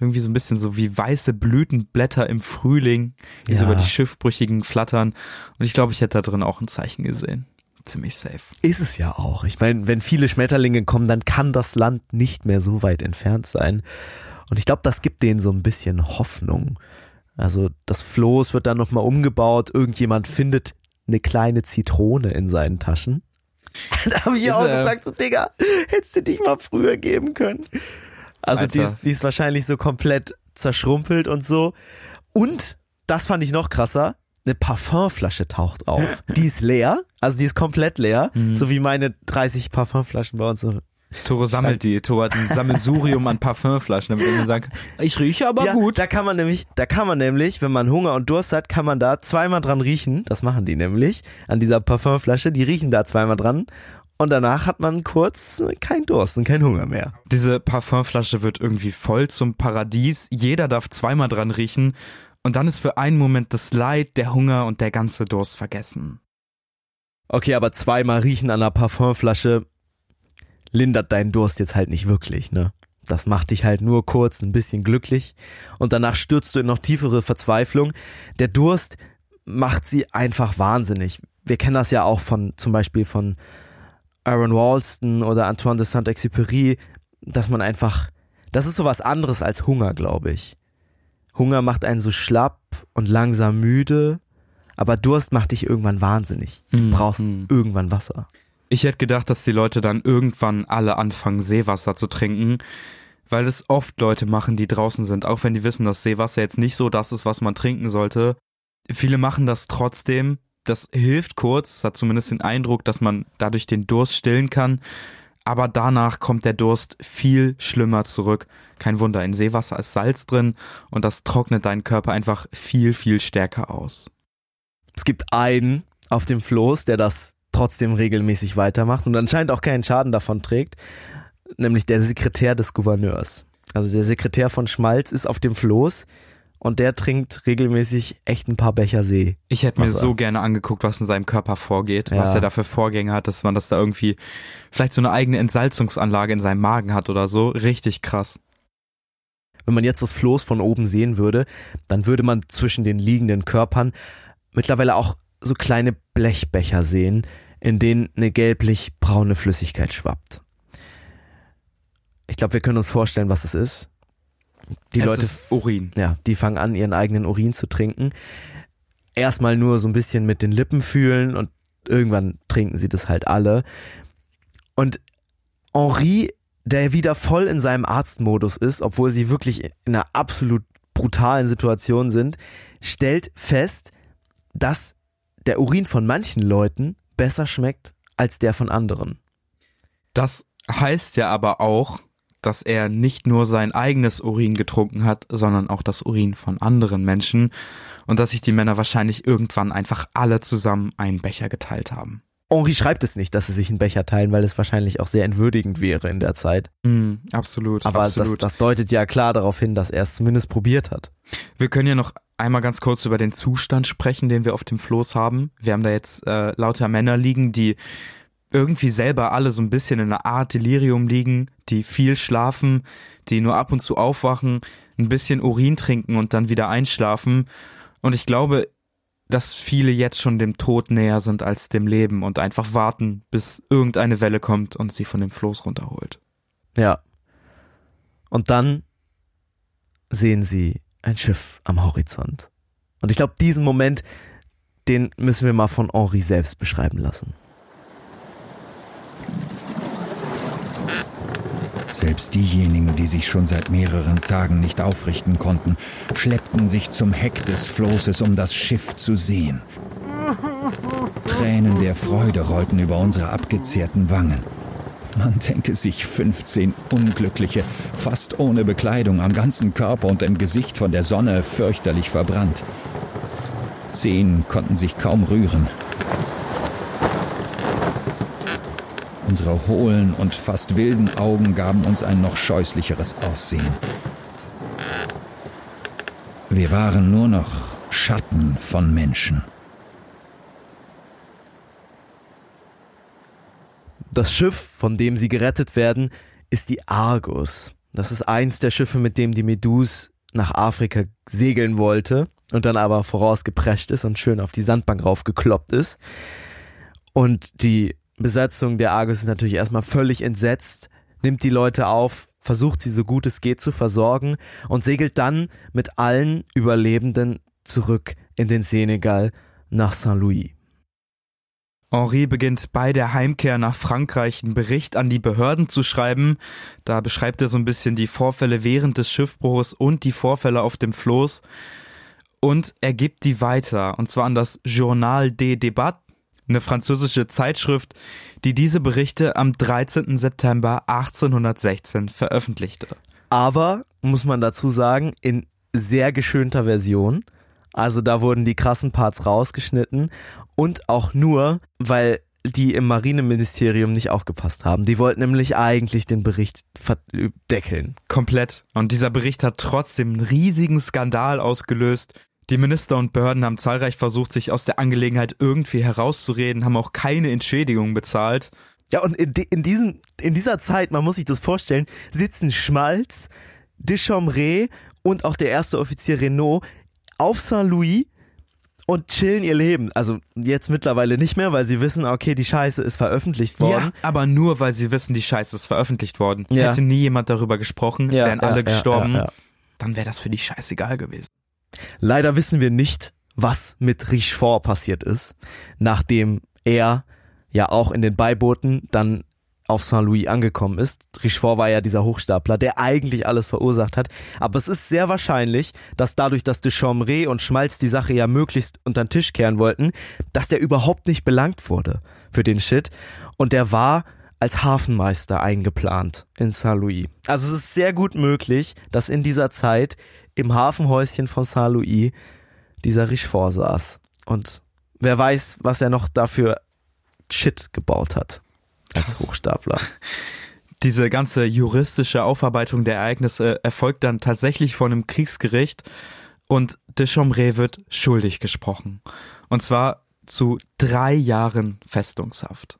Irgendwie so ein bisschen so wie weiße Blütenblätter im Frühling, die ja. so über die Schiffbrüchigen flattern. Und ich glaube, ich hätte da drin auch ein Zeichen gesehen. Ziemlich safe. Ist es ja auch. Ich meine, wenn viele Schmetterlinge kommen, dann kann das Land nicht mehr so weit entfernt sein. Und ich glaube, das gibt denen so ein bisschen Hoffnung. Also das Floß wird dann nochmal umgebaut, irgendjemand findet eine kleine Zitrone in seinen Taschen. da habe ich ist, auch äh, gefragt, so Digga, hättest du dich mal früher geben können. Also die ist, die ist wahrscheinlich so komplett zerschrumpelt und so. Und, das fand ich noch krasser, eine Parfumflasche taucht auf. Die ist leer, also die ist komplett leer, mhm. so wie meine 30 Parfumflaschen bei uns so Toro sammelt die. Toro hat ein Sammelsurium an Parfümflaschen, damit man sagt, ich rieche aber ja, gut. Da kann man nämlich, da kann man nämlich, wenn man Hunger und Durst hat, kann man da zweimal dran riechen. Das machen die nämlich an dieser Parfümflasche. Die riechen da zweimal dran und danach hat man kurz kein Durst und kein Hunger mehr. Diese Parfümflasche wird irgendwie voll zum Paradies. Jeder darf zweimal dran riechen. Und dann ist für einen Moment das Leid, der Hunger und der ganze Durst vergessen. Okay, aber zweimal riechen an einer Parfümflasche lindert deinen Durst jetzt halt nicht wirklich, ne? Das macht dich halt nur kurz ein bisschen glücklich und danach stürzt du in noch tiefere Verzweiflung. Der Durst macht sie einfach wahnsinnig. Wir kennen das ja auch von, zum Beispiel von Aaron Walston oder Antoine de Saint-Exupéry, dass man einfach, das ist sowas anderes als Hunger, glaube ich. Hunger macht einen so schlapp und langsam müde, aber Durst macht dich irgendwann wahnsinnig. Du mm, brauchst mm. irgendwann Wasser. Ich hätte gedacht, dass die Leute dann irgendwann alle anfangen, Seewasser zu trinken, weil es oft Leute machen, die draußen sind, auch wenn die wissen, dass Seewasser jetzt nicht so das ist, was man trinken sollte. Viele machen das trotzdem. Das hilft kurz, hat zumindest den Eindruck, dass man dadurch den Durst stillen kann. Aber danach kommt der Durst viel schlimmer zurück. Kein Wunder, in Seewasser ist Salz drin und das trocknet deinen Körper einfach viel, viel stärker aus. Es gibt einen auf dem Floß, der das trotzdem regelmäßig weitermacht und anscheinend auch keinen Schaden davon trägt, nämlich der Sekretär des Gouverneurs. Also der Sekretär von Schmalz ist auf dem Floß und der trinkt regelmäßig echt ein paar Becher See. Ich hätte mir so gerne angeguckt, was in seinem Körper vorgeht, ja. was er da für Vorgänge hat, dass man das da irgendwie vielleicht so eine eigene Entsalzungsanlage in seinem Magen hat oder so. Richtig krass. Wenn man jetzt das Floß von oben sehen würde, dann würde man zwischen den liegenden Körpern mittlerweile auch so kleine Blechbecher sehen, in denen eine gelblich-braune Flüssigkeit schwappt. Ich glaube, wir können uns vorstellen, was es ist. Die es Leute, ist Urin. Ja, die fangen an, ihren eigenen Urin zu trinken. Erstmal nur so ein bisschen mit den Lippen fühlen und irgendwann trinken sie das halt alle. Und Henri, der wieder voll in seinem Arztmodus ist, obwohl sie wirklich in einer absolut brutalen Situation sind, stellt fest, dass der Urin von manchen Leuten besser schmeckt als der von anderen. Das heißt ja aber auch, dass er nicht nur sein eigenes Urin getrunken hat, sondern auch das Urin von anderen Menschen und dass sich die Männer wahrscheinlich irgendwann einfach alle zusammen einen Becher geteilt haben. Henri schreibt es nicht, dass sie sich einen Becher teilen, weil es wahrscheinlich auch sehr entwürdigend wäre in der Zeit. Mm, absolut. Aber absolut. Das, das deutet ja klar darauf hin, dass er es zumindest probiert hat. Wir können ja noch einmal ganz kurz über den Zustand sprechen, den wir auf dem Floß haben. Wir haben da jetzt äh, lauter Männer liegen, die irgendwie selber alle so ein bisschen in einer Art Delirium liegen, die viel schlafen, die nur ab und zu aufwachen, ein bisschen Urin trinken und dann wieder einschlafen. Und ich glaube, dass viele jetzt schon dem Tod näher sind als dem Leben und einfach warten, bis irgendeine Welle kommt und sie von dem Floß runterholt. Ja. Und dann sehen sie ein Schiff am Horizont. Und ich glaube, diesen Moment, den müssen wir mal von Henri selbst beschreiben lassen. Selbst diejenigen, die sich schon seit mehreren Tagen nicht aufrichten konnten, schleppten sich zum Heck des Floßes, um das Schiff zu sehen. Tränen der Freude rollten über unsere abgezehrten Wangen. Man denke sich 15 Unglückliche, fast ohne Bekleidung, am ganzen Körper und im Gesicht von der Sonne fürchterlich verbrannt. Zehn konnten sich kaum rühren. Unsere hohlen und fast wilden Augen gaben uns ein noch scheußlicheres Aussehen. Wir waren nur noch Schatten von Menschen. Das Schiff, von dem sie gerettet werden, ist die Argus. Das ist eins der Schiffe, mit dem die Meduse nach Afrika segeln wollte und dann aber vorausgeprescht ist und schön auf die Sandbank raufgekloppt ist. Und die Besatzung der Argus ist natürlich erstmal völlig entsetzt, nimmt die Leute auf, versucht sie so gut es geht zu versorgen und segelt dann mit allen Überlebenden zurück in den Senegal nach Saint-Louis. Henri beginnt bei der Heimkehr nach Frankreich einen Bericht an die Behörden zu schreiben. Da beschreibt er so ein bisschen die Vorfälle während des Schiffbruchs und die Vorfälle auf dem Floß. Und er gibt die weiter, und zwar an das Journal des Débats, eine französische Zeitschrift, die diese Berichte am 13. September 1816 veröffentlichte. Aber, muss man dazu sagen, in sehr geschönter Version. Also da wurden die krassen Parts rausgeschnitten und auch nur, weil die im Marineministerium nicht aufgepasst haben. Die wollten nämlich eigentlich den Bericht deckeln. Komplett. Und dieser Bericht hat trotzdem einen riesigen Skandal ausgelöst. Die Minister und Behörden haben zahlreich versucht, sich aus der Angelegenheit irgendwie herauszureden, haben auch keine Entschädigung bezahlt. Ja, und in, in, diesen, in dieser Zeit, man muss sich das vorstellen, sitzen Schmalz, Deschambre und auch der erste Offizier Renault auf Saint-Louis und chillen ihr Leben. Also jetzt mittlerweile nicht mehr, weil sie wissen, okay, die Scheiße ist veröffentlicht worden. Ja, aber nur, weil sie wissen, die Scheiße ist veröffentlicht worden. Ja. Hätte nie jemand darüber gesprochen, ja, wären alle ja, gestorben, ja, dann wäre das für die scheißegal gewesen. Leider wissen wir nicht, was mit Richefort passiert ist, nachdem er ja auch in den Beibooten dann auf Saint-Louis angekommen ist. Richefort war ja dieser Hochstapler, der eigentlich alles verursacht hat. Aber es ist sehr wahrscheinlich, dass dadurch, dass de Chambray und Schmalz die Sache ja möglichst unter den Tisch kehren wollten, dass der überhaupt nicht belangt wurde für den Shit. Und der war als Hafenmeister eingeplant in Saint-Louis. Also es ist sehr gut möglich, dass in dieser Zeit im Hafenhäuschen von Saint-Louis dieser Richefort saß. Und wer weiß, was er noch dafür Shit gebaut hat als Krass. Hochstapler. Diese ganze juristische Aufarbeitung der Ereignisse erfolgt dann tatsächlich vor einem Kriegsgericht und de Chambray wird schuldig gesprochen. Und zwar zu drei Jahren Festungshaft.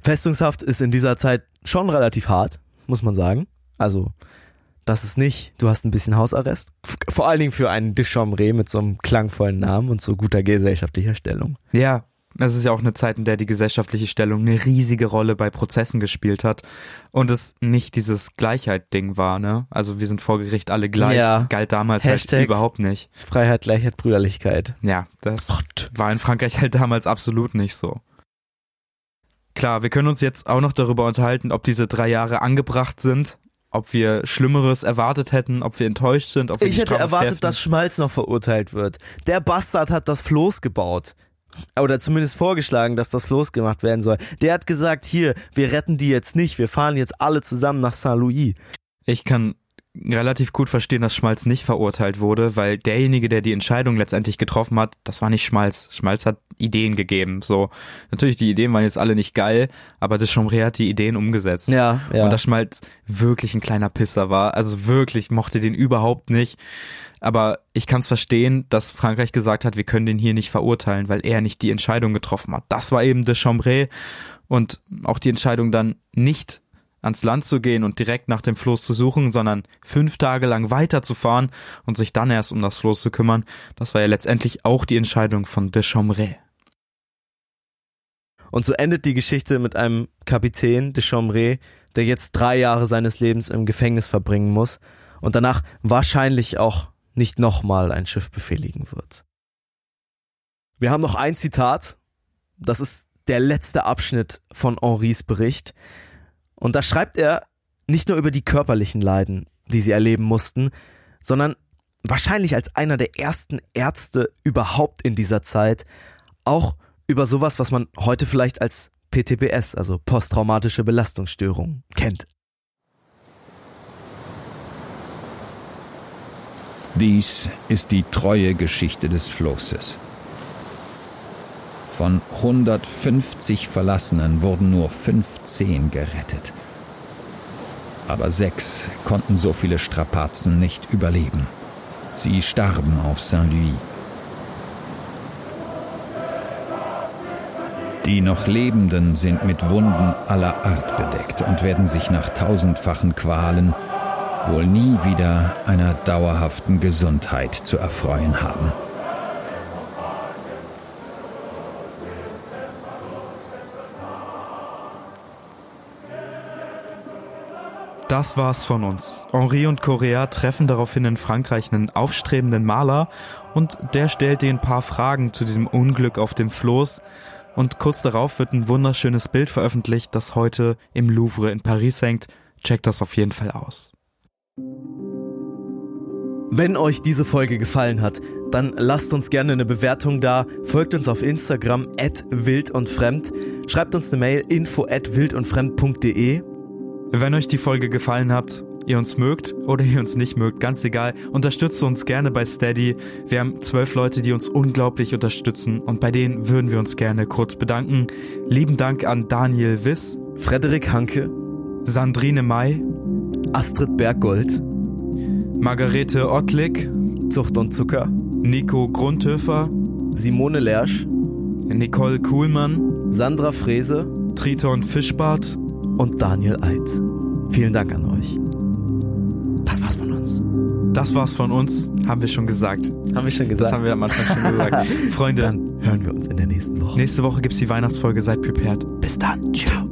Festungshaft ist in dieser Zeit schon relativ hart, muss man sagen. Also, das ist nicht, du hast ein bisschen Hausarrest. Vor allen Dingen für einen Deschambre mit so einem klangvollen Namen und so guter gesellschaftlicher Stellung. Ja, es ist ja auch eine Zeit, in der die gesellschaftliche Stellung eine riesige Rolle bei Prozessen gespielt hat und es nicht dieses Gleichheit-Ding war, ne? Also wir sind vor Gericht alle gleich, ja. galt damals halt Hashtag halt überhaupt nicht. Freiheit, Gleichheit, Brüderlichkeit. Ja, das Gott. war in Frankreich halt damals absolut nicht so. Klar, wir können uns jetzt auch noch darüber unterhalten, ob diese drei Jahre angebracht sind, ob wir Schlimmeres erwartet hätten, ob wir enttäuscht sind. Ob wir ich hätte erwartet, dass Schmalz noch verurteilt wird. Der Bastard hat das Floß gebaut. Oder zumindest vorgeschlagen, dass das Floß gemacht werden soll. Der hat gesagt, hier, wir retten die jetzt nicht, wir fahren jetzt alle zusammen nach Saint-Louis. Ich kann relativ gut verstehen, dass Schmalz nicht verurteilt wurde, weil derjenige, der die Entscheidung letztendlich getroffen hat, das war nicht Schmalz. Schmalz hat Ideen gegeben. So, natürlich, die Ideen waren jetzt alle nicht geil, aber das Chomré hat die Ideen umgesetzt. Ja, ja. Und dass Schmalz wirklich ein kleiner Pisser war. Also wirklich, mochte den überhaupt nicht. Aber ich kann es verstehen, dass Frankreich gesagt hat, wir können den hier nicht verurteilen, weil er nicht die Entscheidung getroffen hat. Das war eben de Chambray und auch die Entscheidung dann nicht ans Land zu gehen und direkt nach dem Floß zu suchen, sondern fünf Tage lang weiterzufahren und sich dann erst um das Floß zu kümmern, das war ja letztendlich auch die Entscheidung von de Chambray. Und so endet die Geschichte mit einem Kapitän de Chambray, der jetzt drei Jahre seines Lebens im Gefängnis verbringen muss und danach wahrscheinlich auch nicht nochmal ein Schiff befehligen wird. Wir haben noch ein Zitat, das ist der letzte Abschnitt von Henris Bericht. Und da schreibt er nicht nur über die körperlichen Leiden, die sie erleben mussten, sondern wahrscheinlich als einer der ersten Ärzte überhaupt in dieser Zeit auch über sowas, was man heute vielleicht als PTBS, also posttraumatische Belastungsstörung, kennt. Dies ist die treue Geschichte des Flosses. Von 150 Verlassenen wurden nur 15 gerettet. Aber sechs konnten so viele Strapazen nicht überleben. Sie starben auf Saint-Louis. Die noch Lebenden sind mit Wunden aller Art bedeckt und werden sich nach tausendfachen Qualen wohl nie wieder einer dauerhaften Gesundheit zu erfreuen haben. Das war's von uns. Henri und Correa treffen daraufhin in Frankreich einen aufstrebenden Maler und der stellt ihnen ein paar Fragen zu diesem Unglück auf dem Floß und kurz darauf wird ein wunderschönes Bild veröffentlicht, das heute im Louvre in Paris hängt. Checkt das auf jeden Fall aus. Wenn euch diese Folge gefallen hat, dann lasst uns gerne eine Bewertung da, folgt uns auf Instagram at wild und fremd, schreibt uns eine Mail info at wildundfremd.de wenn euch die Folge gefallen hat, ihr uns mögt oder ihr uns nicht mögt, ganz egal, unterstützt uns gerne bei Steady. Wir haben zwölf Leute, die uns unglaublich unterstützen und bei denen würden wir uns gerne kurz bedanken. Lieben Dank an Daniel Wiss, Frederik Hanke, Sandrine May, Astrid Berggold, Margarete Ottlick, Zucht und Zucker, Nico Grundhöfer, Simone Lersch, Nicole Kuhlmann, Sandra Frese, Triton Fischbart und Daniel Eid. Vielen Dank an euch. Das war's von uns. Das war's von uns, haben wir schon gesagt. Haben wir schon gesagt. Das haben wir am Anfang schon gesagt. Freunde. Dann hören wir uns in der nächsten Woche. Nächste Woche gibt's die Weihnachtsfolge. Seid prepared. Bis dann. Tschüss.